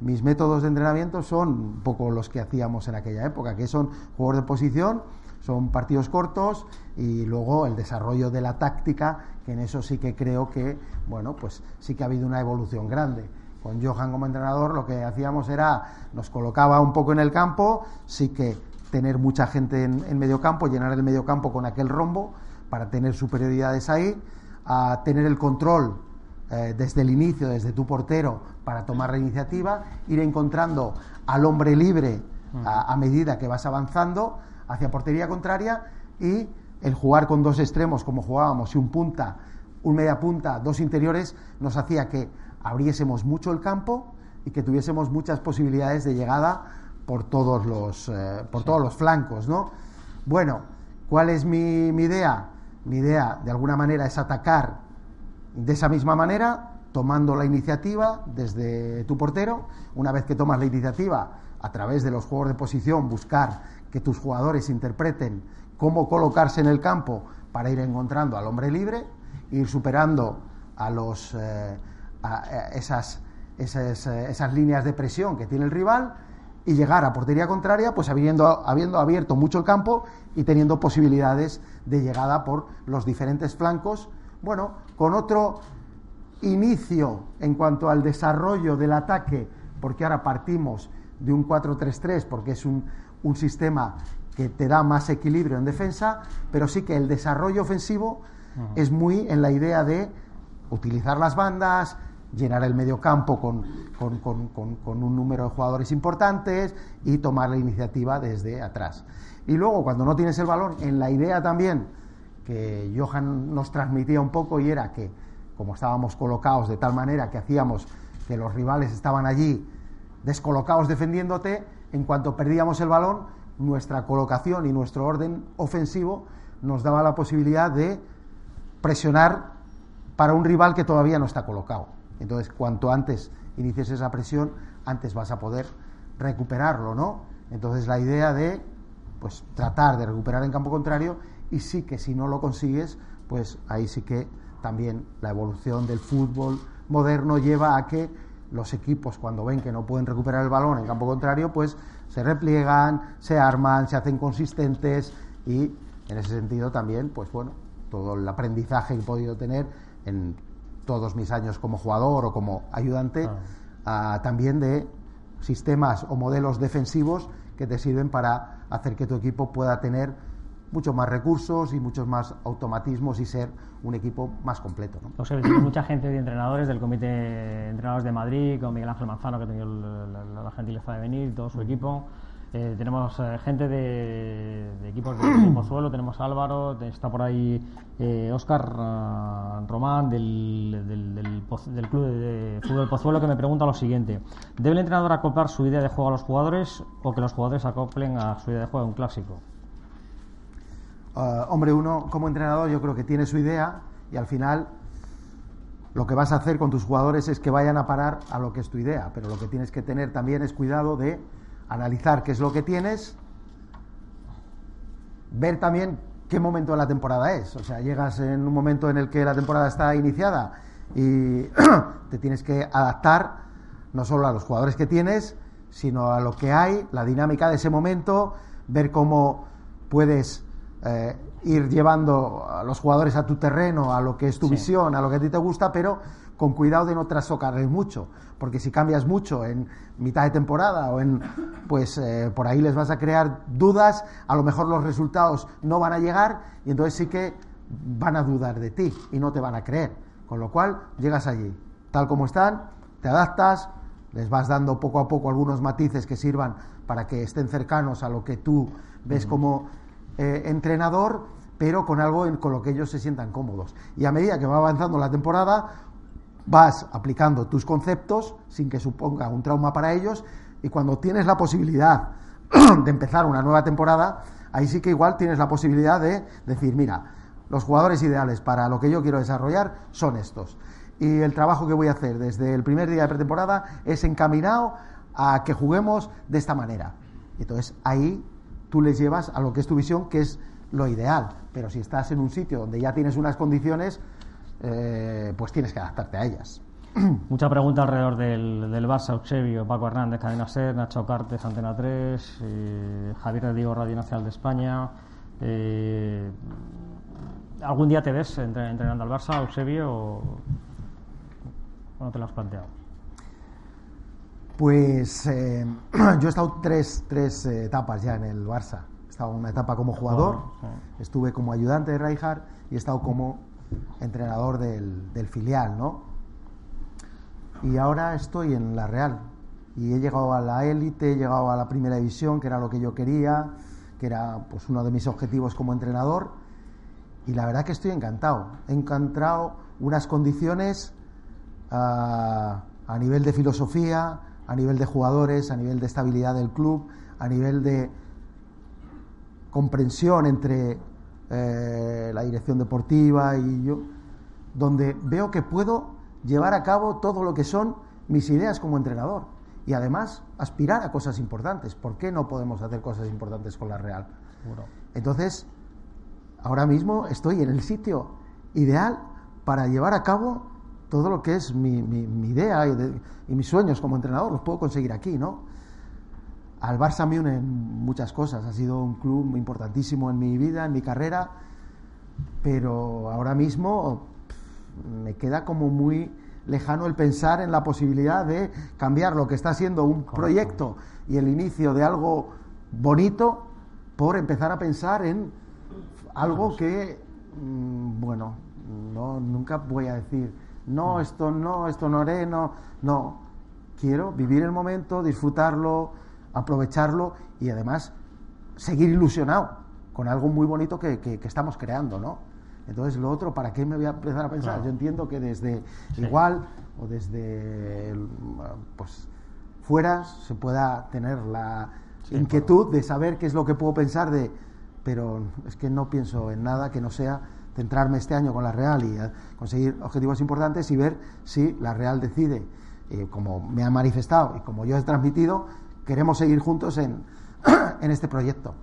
mis métodos de entrenamiento son un poco los que hacíamos en aquella época, que son juegos de posición, son partidos cortos y luego el desarrollo de la táctica, que en eso sí que creo que, bueno, pues sí que ha habido una evolución grande. Con Johan como entrenador lo que hacíamos era, nos colocaba un poco en el campo, sí que tener mucha gente en, en medio campo, llenar el medio campo con aquel rombo, para tener superioridades ahí, a tener el control eh, desde el inicio, desde tu portero, para tomar la iniciativa, ir encontrando al hombre libre a, medida que vas avanzando hacia portería contraria y el jugar con dos extremos como jugábamos y un punta, un media punta, dos interiores, nos hacía que abriésemos mucho el campo y que tuviésemos muchas posibilidades de llegada por todos los, eh, por todos los flancos, ¿no? Bueno, ¿cuál es mi, mi idea? Mi idea, de alguna manera, es atacar de esa misma manera, tomando la iniciativa desde tu portero. Una vez que tomas la iniciativa, a través de los juegos de posición, buscar que tus jugadores interpreten cómo colocarse en el campo para ir encontrando al hombre libre, ir superando a, los, eh, esas, esas, eh, esas líneas de presión que tiene el rival y llegar a portería contraria, pues habiendo, habiendo abierto mucho el campo y teniendo posibilidades de llegada por los diferentes flancos, bueno, con otro inicio en cuanto al desarrollo del ataque, porque ahora partimos de un 4-3-3, porque es un, un sistema que te da más equilibrio en defensa, pero sí que el desarrollo ofensivo es muy en la idea de utilizar las bandas, llenar el medio campo con, un número de jugadores importantes y tomar la iniciativa desde atrás. Y luego, cuando no tienes el balón, en la idea también que Johan nos transmitía un poco y era que, como estábamos colocados de tal manera que hacíamos que los rivales estaban allí descolocados defendiéndote, en cuanto perdíamos el balón, nuestra colocación y nuestro orden ofensivo nos daba la posibilidad de presionar para un rival que todavía no está colocado. Entonces, cuanto antes inicies esa presión, antes vas a poder recuperarlo, ¿no? Entonces, la idea de pues tratar de recuperar en campo contrario y sí que si no lo consigues, pues ahí sí que también la evolución del fútbol moderno lleva a que los equipos cuando ven que no pueden recuperar el balón en campo contrario, pues se repliegan, se arman, se hacen consistentes y en ese sentido también, pues bueno, todo el aprendizaje que he podido tener en todos mis años como jugador o como ayudante, ah. también de sistemas o modelos defensivos que te sirven para hacer que tu equipo pueda tener muchos más recursos y muchos más automatismos y ser un equipo más completo. ¿no? Pues mucha gente de entrenadores del Comité de Entrenadores de Madrid, con Miguel Ángel Manzano, que ha tenido la, gentileza de venir, todo su equipo. Eh, tenemos eh, gente de, equipos de, Pozuelo, tenemos Álvaro, está por ahí Oscar eh, Román del, del, Club de Fútbol Pozuelo que me pregunta lo siguiente. ¿Debe el entrenador acoplar su idea de juego a los jugadores o que los jugadores acoplen a su idea de juego a un clásico? Ah, hombre, uno como entrenador yo creo que tiene su idea y al final lo que vas a hacer con tus jugadores es que vayan a parar a lo que es tu idea, pero lo que tienes que tener también es cuidado de analizar qué es lo que tienes, ver también qué momento de la temporada es. O sea, llegas en un momento en el que la temporada está iniciada y te tienes que adaptar no solo a los jugadores que tienes, sino a lo que hay, la dinámica de ese momento, ver cómo puedes eh, ir llevando a los jugadores a tu terreno, a lo que es tu visión, a lo que a ti te gusta, pero con cuidado de no trastocarles mucho, porque si cambias mucho en mitad de temporada o en, pues eh, por ahí les vas a crear dudas, a lo mejor los resultados no van a llegar y entonces sí que van a dudar de ti y no te van a creer, con lo cual llegas allí, tal como están, te adaptas, les vas dando poco a poco algunos matices que sirvan para que estén cercanos a lo que tú ves como eh, entrenador, pero con algo con lo que ellos se sientan cómodos. Y a medida que va avanzando la temporada, vas aplicando tus conceptos sin que suponga un trauma para ellos y cuando tienes la posibilidad de empezar una nueva temporada, ahí sí que igual tienes la posibilidad de decir, mira, los jugadores ideales para lo que yo quiero desarrollar son estos. Y el trabajo que voy a hacer desde el primer día de pretemporada es encaminado a que juguemos de esta manera. Entonces ahí tú les llevas a lo que es tu visión, que es lo ideal. Pero si estás en un sitio donde ya tienes unas condiciones, eh, pues tienes que adaptarte a ellas. Mucha pregunta alrededor del, del Barça, Eusebio, Paco Hernández, Cadena Ser, Nacho Cartes, Antena 3, eh, Javier Diego, Radio Nacional de España. Eh, ¿Algún día te ves entrenando al Barça, Eusebio, o, no te lo has planteado? Pues yo he estado tres, tres etapas ya en el Barça. He estado en una etapa como jugador, estuve como ayudante de Rijkaard y he estado como entrenador del, filial, ¿no? Y ahora estoy en la Real. Y he llegado a la élite, he llegado a la primera división, que era lo que yo quería, que era pues uno de mis objetivos como entrenador. Y la verdad que estoy encantado. He encontrado unas condiciones ah, a nivel de filosofía, a nivel de jugadores, a nivel de estabilidad del club, a nivel de comprensión entre eh, la dirección deportiva y yo, donde veo que puedo llevar a cabo todo lo que son mis ideas como entrenador y además aspirar a cosas importantes. ¿Por qué no podemos hacer cosas importantes con la Real? Entonces, ahora mismo estoy en el sitio ideal para llevar a cabo todo lo que es mi, idea y, y, mis sueños como entrenador. Los puedo conseguir aquí, ¿no? Al Barça me unen muchas cosas. Ha sido un club importantísimo en mi vida, en mi carrera, pero ahora mismo me queda como muy lejano el pensar en la posibilidad de cambiar lo que está siendo un proyecto y el inicio de algo bonito por empezar a pensar en algo que, mm, bueno, no, nunca voy a decir, no, esto no, esto no haré, no, no. Quiero vivir el momento, disfrutarlo, aprovecharlo y además seguir ilusionado con algo muy bonito que, estamos creando, ¿no? Entonces, lo otro, ¿para qué me voy a empezar a pensar? Yo entiendo que desde igual o desde pues fuera se pueda tener la inquietud de saber qué es lo que puedo pensar de pero es que no pienso en nada que no sea centrarme este año con la Real y conseguir objetivos importantes y ver si la Real decide, eh, como me ha manifestado y como yo he transmitido, queremos seguir juntos en, en este proyecto.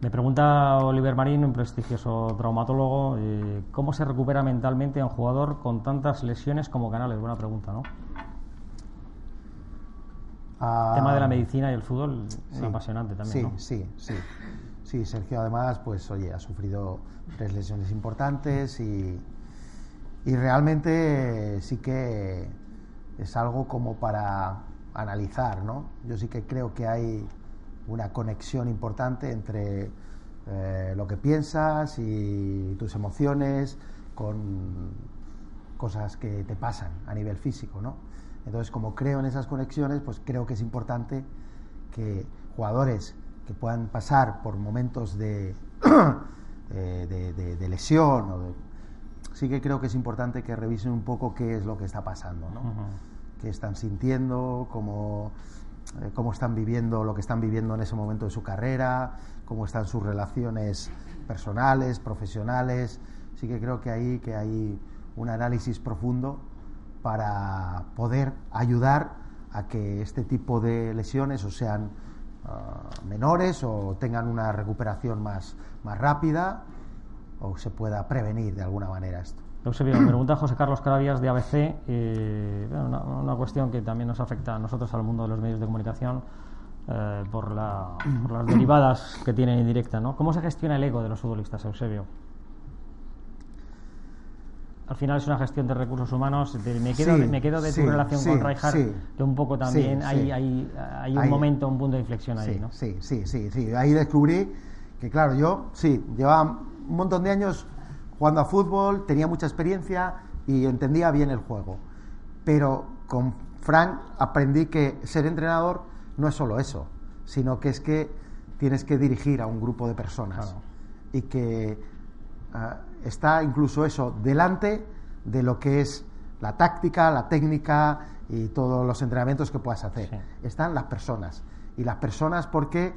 Me pregunta Oliver Marín, un prestigioso traumatólogo, eh, ¿cómo se recupera mentalmente a un jugador con tantas lesiones como Canales? Buena pregunta, ¿no? El tema de la medicina y el fútbol es apasionante también. Sí, sí, sí. Sí, Sergio además, pues oye, ha sufrido tres lesiones importantes y, y realmente sí que es algo como para analizar, ¿no? Yo sí que creo que hay una conexión importante entre eh, lo que piensas y tus emociones con cosas que te pasan a nivel físico, ¿no? Entonces, como creo en esas conexiones, pues creo que es importante que jugadores que puedan pasar por momentos de, de, lesión. O sí que creo que es importante que revisen un poco qué es lo que está pasando, ¿no? qué están sintiendo, cómo, eh, cómo están viviendo lo que están viviendo en ese momento de su carrera, cómo están sus relaciones personales, profesionales. Sí que creo que ahí que hay un análisis profundo para poder ayudar a que este tipo de lesiones o sean ah, menores o tengan una recuperación más, más rápida o se pueda prevenir de alguna manera esto. Eusebio, me pregunta José Carlos Carabias de ABC, eh, una, cuestión que también nos afecta a nosotros, al mundo de los medios de comunicación, eh, por, las derivadas que tienen indirecta. ¿no? ¿Cómo se gestiona el ego de los futbolistas, Eusebio? Al final es una gestión de recursos humanos. me, quedo, me quedo de tu relación con Rijkaard, que un poco también hay, hay, hay, un momento, un punto de inflexión ahí, ¿no? Sí, sí, sí, sí. Ahí descubrí que, claro, yo, sí, llevaba un montón de años jugando a fútbol, tenía mucha experiencia y entendía bien el juego. Pero con Frank aprendí que ser entrenador no es solo eso, sino que es que tienes que dirigir a un grupo de personas y que ah, está incluso eso delante de lo que es la táctica, la técnica y todos los entrenamientos que puedas hacer. Están las personas. Y las personas porque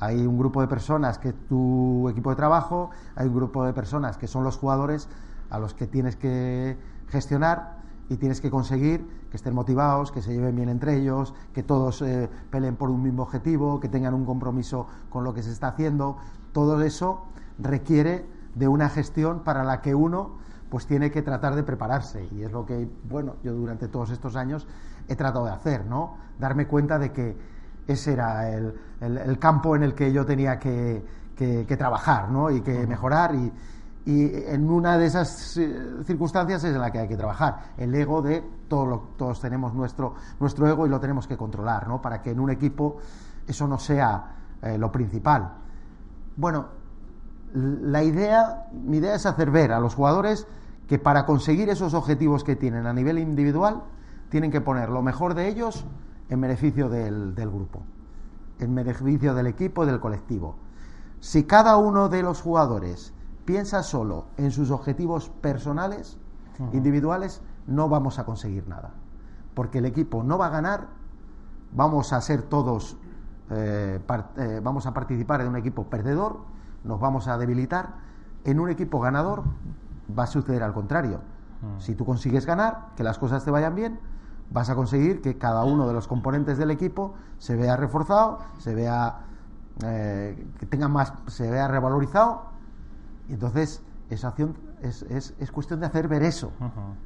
hay un grupo de personas que es tu equipo de trabajo, hay un grupo de personas que son los jugadores a los que tienes que gestionar y tienes que conseguir que estén motivados, que se lleven bien entre ellos, que todos eh, peleen por un mismo objetivo, que tengan un compromiso con lo que se está haciendo. Todo eso requiere de una gestión para la que uno pues tiene que tratar de prepararse. Y es lo que bueno yo durante todos estos años he tratado de hacer no darme cuenta de que ese era el, el, campo en el que yo tenía que, que, trabajar ¿no? y que mejorar. Y, y, en una de esas eh, circunstancias es en la que hay que trabajar. El ego de todo todos tenemos nuestro nuestro ego y lo tenemos que controlar ¿no? para que en un equipo eso no sea eh, lo principal. Bueno la idea, mi idea es hacer ver a los jugadores que para conseguir esos objetivos que tienen a nivel individual, tienen que poner lo mejor de ellos en beneficio del, grupo, en beneficio del equipo y del colectivo. Si cada uno de los jugadores piensa solo en sus objetivos personales, individuales, no vamos a conseguir nada. Porque el equipo no va a ganar, vamos a ser todos, eh, eh, vamos a participar en un equipo perdedor nos vamos a debilitar. En un equipo ganador va a suceder al contrario. Mm. Si tú consigues ganar, que las cosas te vayan bien, vas a conseguir que cada uno de los componentes del equipo se vea reforzado, se vea eh, que tenga más, se vea revalorizado. Y entonces esa acción es, es, cuestión de hacer ver eso,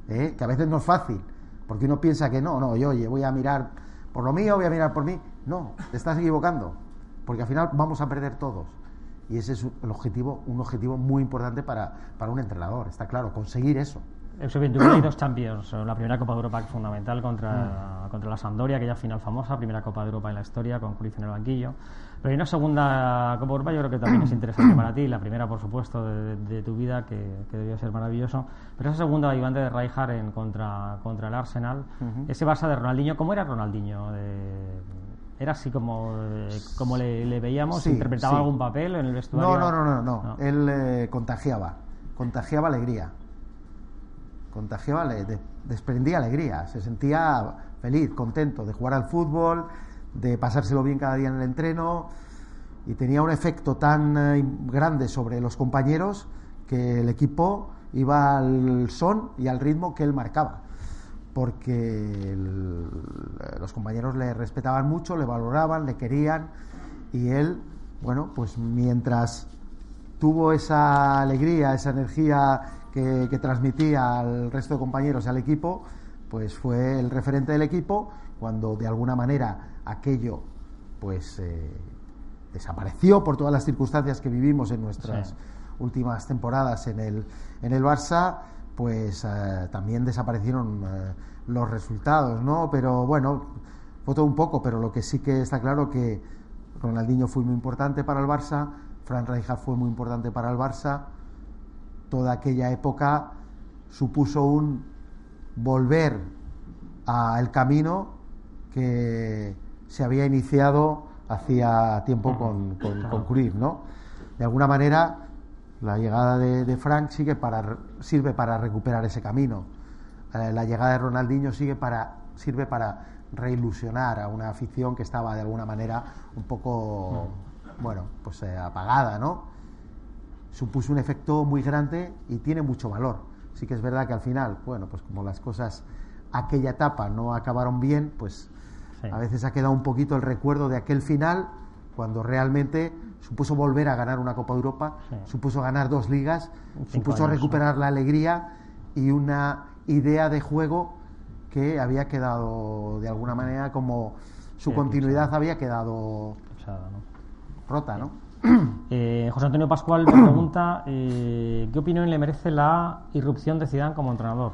¿eh? que a veces no es fácil, porque uno piensa que no, no, yo oye, voy a mirar por lo mío, voy a mirar por mí. No, te estás equivocando, porque al final vamos a perder todos. Y ese es el objetivo, un objetivo muy importante para, para un entrenador, está claro, conseguir eso. Eusebio, hay dos Champions. La primera Copa de Europa fundamental contra, mm. contra la Sampdoria, aquella final famosa, primera Copa de Europa en la historia, con Cruyff en el banquillo. Pero hay una segunda Copa de Europa, yo creo que también es interesante para ti. La primera, por supuesto, de, tu vida, que, que, debió ser maravilloso. Pero esa segunda, ayudante de Rijkaard en contra, contra el Arsenal. Ese Barça de Ronaldinho, ¿cómo era Ronaldinho? De, ¿Era así como, eh, como le, veíamos? ¿Interpretaba algún papel en el vestuario? No, no, no, no. no. Él eh, contagiaba, contagiaba alegría. Contagiaba, le, desprendía alegría. Se sentía feliz, contento de jugar al fútbol, de pasárselo bien cada día en el entreno. Y tenía un efecto tan eh, grande sobre los compañeros que el equipo iba al son y al ritmo que él marcaba porque los compañeros le respetaban mucho, le valoraban, le querían y él, bueno, pues mientras tuvo esa alegría, esa energía que, transmitía al resto de compañeros y al equipo, pues fue el referente del equipo cuando de alguna manera aquello pues eh, desapareció por todas las circunstancias que vivimos en nuestras últimas temporadas en el, en el Barça pues eh, también desaparecieron eh, los resultados, ¿no? Pero bueno, fue todo un poco, pero lo que sí que está claro que Ronaldinho fue muy importante para el Barça, Fran Rijkaard fue muy importante para el Barça, toda aquella época supuso un volver al camino que se había iniciado hacía tiempo con, con, ¿no? De alguna manera, la llegada de, Frank sigue para, sirve para recuperar ese camino. Eh, la llegada de Ronaldinho sigue para, sirve para reilusionar a una afición que estaba de alguna manera un poco, mm. bueno, pues eh, apagada, ¿no? Supuso un efecto muy grande y tiene mucho valor. Sí que es verdad que al final, bueno, pues como las cosas aquella etapa no acabaron bien, pues a veces ha quedado un poquito el recuerdo de aquel final cuando realmente supuso volver a ganar una Copa de Europa, supuso ganar dos ligas, supuso recuperar la alegría y una idea de juego que había quedado de alguna manera como su continuidad había quedado rota, ¿no? Eh, José Antonio Pascual me pregunta eh, ¿qué opinión le merece la irrupción de Zidane como entrenador?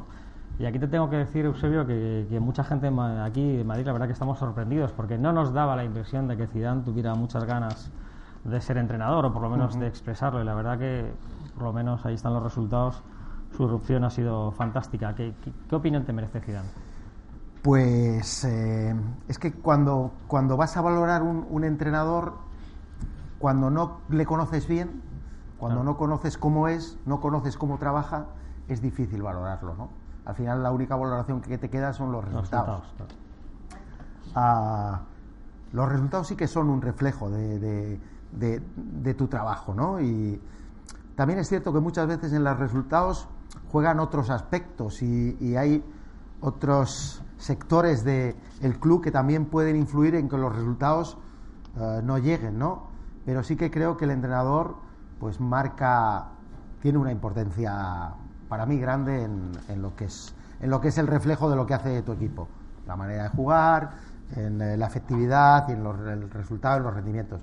Y aquí te tengo que decir, Eusebio, que, mucha gente aquí en Madrid, la verdad que estamos sorprendidos, porque no nos daba la impresión de que Zidane tuviera muchas ganas de ser entrenador, o por lo menos de expresarlo, y la verdad que, por lo menos ahí están los resultados, su irrupción ha sido fantástica. ¿Qué, qué, opinión te merece Zidane? Pues eh, es que cuando, cuando vas a valorar un, entrenador, cuando no le conoces bien, cuando no conoces cómo es, no conoces cómo trabaja, es difícil valorarlo, ¿no? al final la única valoración que te queda son los resultados. Ah, los resultados, sí que son un reflejo de, tu trabajo, ¿no? Y también es cierto que muchas veces en los resultados juegan otros aspectos y, hay otros sectores del club que también pueden influir en que los resultados eh, no lleguen, ¿no? Pero sí que creo que el entrenador pues marca, tiene una importancia para mí grande en, lo que es, en lo que es el reflejo de lo que hace tu equipo. La manera de jugar, en eh, la efectividad y en los, el resultado, en los rendimientos.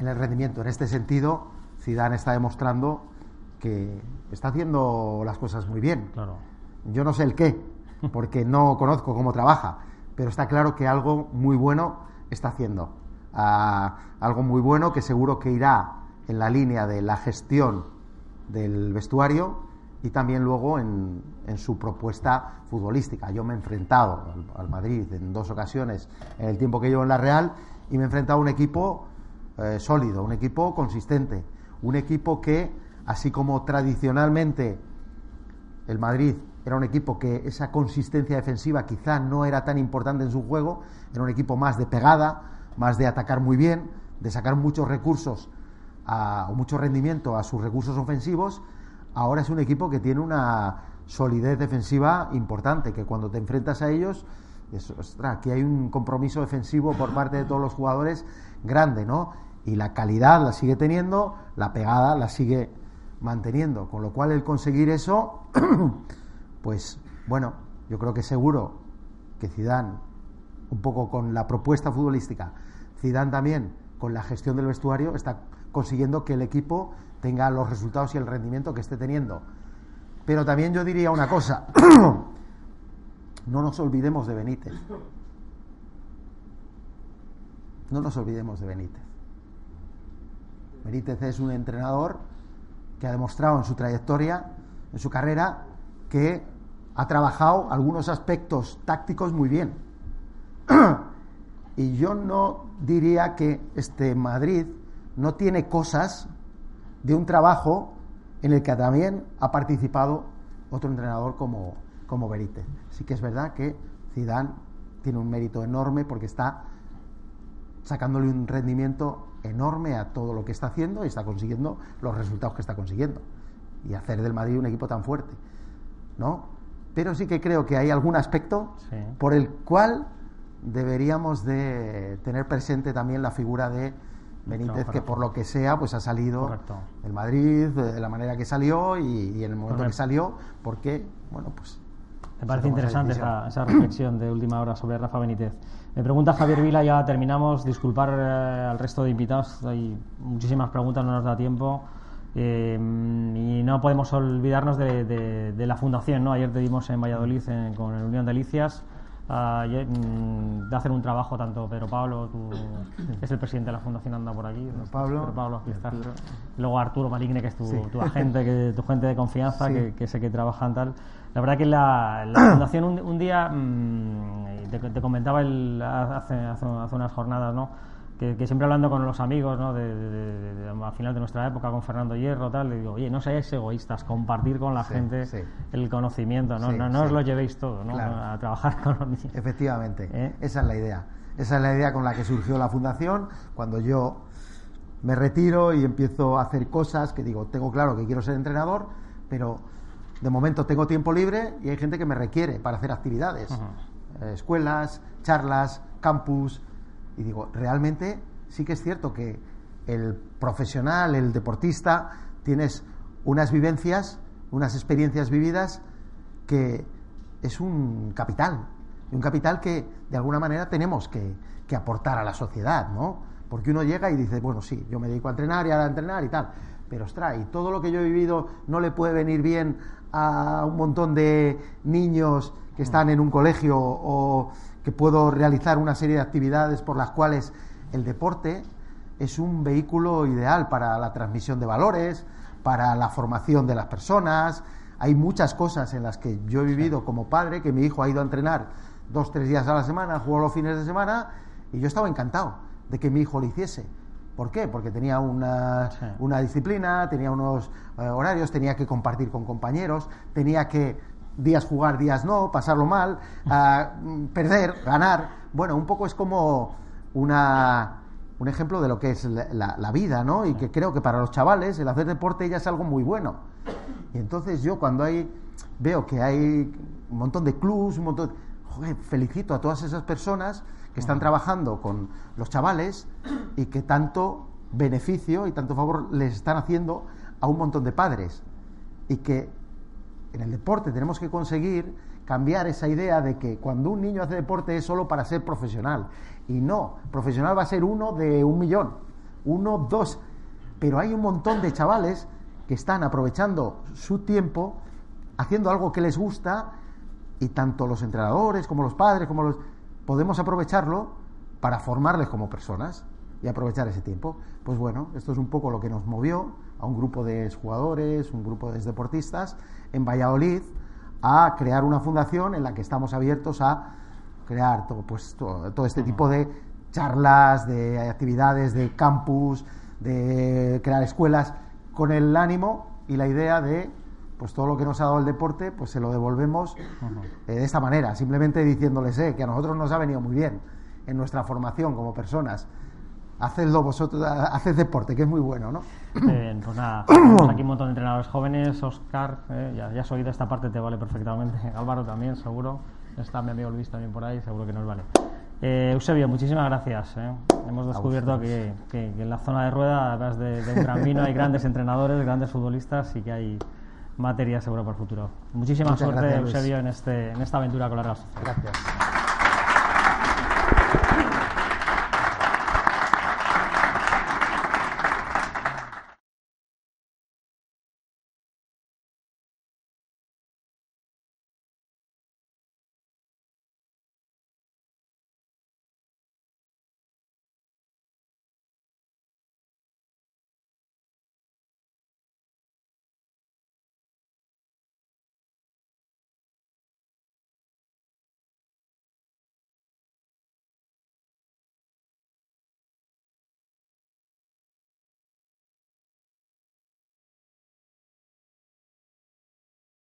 En el rendimiento, en este sentido, Zidane está demostrando que está haciendo las cosas muy bien. Claro. Yo no sé el qué, porque no conozco cómo trabaja, pero está claro que algo muy bueno está haciendo. Ah, algo muy bueno que seguro que irá en la línea de la gestión del vestuario y también luego en, su propuesta futbolística. Yo me he enfrentado al, Madrid en dos ocasiones en el tiempo que llevo en la Real y me he enfrentado a un equipo eh, sólido, un equipo consistente, un equipo que, así como tradicionalmente el Madrid era un equipo que esa consistencia defensiva quizá no era tan importante en su juego, era un equipo más de pegada, más de atacar muy bien, de sacar muchos recursos o mucho rendimiento a sus recursos ofensivos, ahora es un equipo que tiene una solidez defensiva importante, que cuando te enfrentas a ellos, aquí hay un compromiso defensivo por parte de todos los jugadores grande, ¿no? Y la calidad la sigue teniendo, la pegada la sigue manteniendo, con lo cual el conseguir eso, pues bueno, yo creo que seguro que Zidane, un poco con la propuesta futbolística, Zidane también con la gestión del vestuario, está consiguiendo que el equipo tenga los resultados y el rendimiento que esté teniendo. Pero también yo diría una cosa, no nos olvidemos de Benítez. No nos olvidemos de Benítez. Benítez es un entrenador que ha demostrado en su trayectoria, en su carrera, que ha trabajado algunos aspectos tácticos muy bien. y yo no diría que este Madrid no tiene cosas de un trabajo en el que también ha participado otro entrenador como, como Benítez. Sí que es verdad que Zidane tiene un mérito enorme porque está sacándole un rendimiento enorme a todo lo que está haciendo y está consiguiendo los resultados que está consiguiendo y hacer del Madrid un equipo tan fuerte, ¿no? Pero sí que creo que hay algún aspecto por el cual deberíamos de tener presente también la figura de Benítez, que por lo que sea, pues ha salido el Madrid de la manera que salió y, en el momento que salió, porque, bueno, pues. Me parece interesante esa, esa, reflexión de última hora sobre Rafa Benítez. Me pregunta Javier Vila, ya terminamos. Disculpar eh, al resto de invitados, hay muchísimas preguntas, no nos da tiempo. Eh, y no podemos olvidarnos de, la fundación. ¿no? Ayer te dimos en Valladolid con el Unión Delicias Mm, de hacer un trabajo tanto Pedro Pablo, tú, es el presidente de la fundación, anda por aquí. Pablo. Pedro Pablo, aquí está. Luego Arturo Maligne, que es tu, tu agente, que, tu gente de confianza, que, sé que trabajan tal. La verdad que la, la fundación un, día, mm, te, comentaba el, hace, hace, unas jornadas, ¿no? que, siempre hablando con los amigos, ¿no? De, a final de nuestra época, con Fernando Hierro, tal, le digo, oye, no seáis egoístas, compartir con la gente el conocimiento, no, no, os lo llevéis todo, ¿no? A trabajar con los niños. Efectivamente, ¿Eh? esa es la idea. Esa es la idea con la que surgió la fundación. Cuando yo me retiro y empiezo a hacer cosas que digo, tengo claro que quiero ser entrenador, pero de momento tengo tiempo libre y hay gente que me requiere para hacer actividades. Eh, escuelas, charlas, campus, y digo, realmente sí que es cierto que el profesional, el deportista, tienes unas vivencias, unas experiencias vividas que es un capital, un capital que de alguna manera tenemos que, aportar a la sociedad, ¿no? Porque uno llega y dice, bueno, sí, yo me dedico a entrenar y a entrenar y tal, pero ostras, y todo lo que yo he vivido no le puede venir bien a un montón de niños que están en un colegio o que puedo realizar una serie de actividades por las cuales el deporte es un vehículo ideal para la transmisión de valores, para la formación de las personas. Hay muchas cosas en las que yo he vivido como padre, que mi hijo ha ido a entrenar dos, tres días a la semana, jugó los fines de semana, y yo estaba encantado de que mi hijo lo hiciese. ¿Por qué? Porque tenía una, disciplina, tenía unos eh, horarios, tenía que compartir con compañeros, tenía que días jugar, días no, pasarlo mal, perder, ganar. Bueno, un poco es como una, un ejemplo de lo que es la, vida, ¿no? Y que creo que para los chavales el hacer deporte ya es algo muy bueno. Y entonces yo cuando hay, veo que hay un montón de clubs, un montón... Joder, felicito a todas esas personas que están trabajando con los chavales y que tanto beneficio y tanto favor les están haciendo a un montón de padres. Y que en el deporte tenemos que conseguir cambiar esa idea de que cuando un niño hace deporte es solo para ser profesional. Y no, profesional va a ser uno de un millón, uno, dos. Pero hay un montón de chavales que están aprovechando su tiempo haciendo algo que les gusta y tanto los entrenadores como los padres como los podemos aprovecharlo para formarles como personas y aprovechar ese tiempo. Pues bueno, esto es un poco lo que nos movió a un grupo de jugadores, un grupo de deportistas en Valladolid a crear una fundación en la que estamos abiertos a crear todo, pues, todo, este tipo de charlas, de actividades, de campus, de crear escuelas, con el ánimo y la idea de pues todo lo que nos ha dado el deporte, pues se lo devolvemos eh, de esta manera, simplemente diciéndoles eh, que a nosotros nos ha venido muy bien en nuestra formación como personas hacedlo vosotros, haced deporte, que es muy bueno, ¿no? Bien, pues nada, aquí un montón de entrenadores jóvenes, Oscar, eh, ya, ya has oído esta parte, te vale perfectamente, Álvaro también, seguro, está mi amigo Luis también por ahí, seguro que nos vale. Eh, Eusebio, muchísimas gracias. Eh. Hemos descubierto que, en la zona de rueda, además de, un gran vino, hay grandes entrenadores, grandes futbolistas y que hay materia seguro para el futuro. Muchísima suerte, Eusebio, en, este, en esta aventura con la Real Gracias.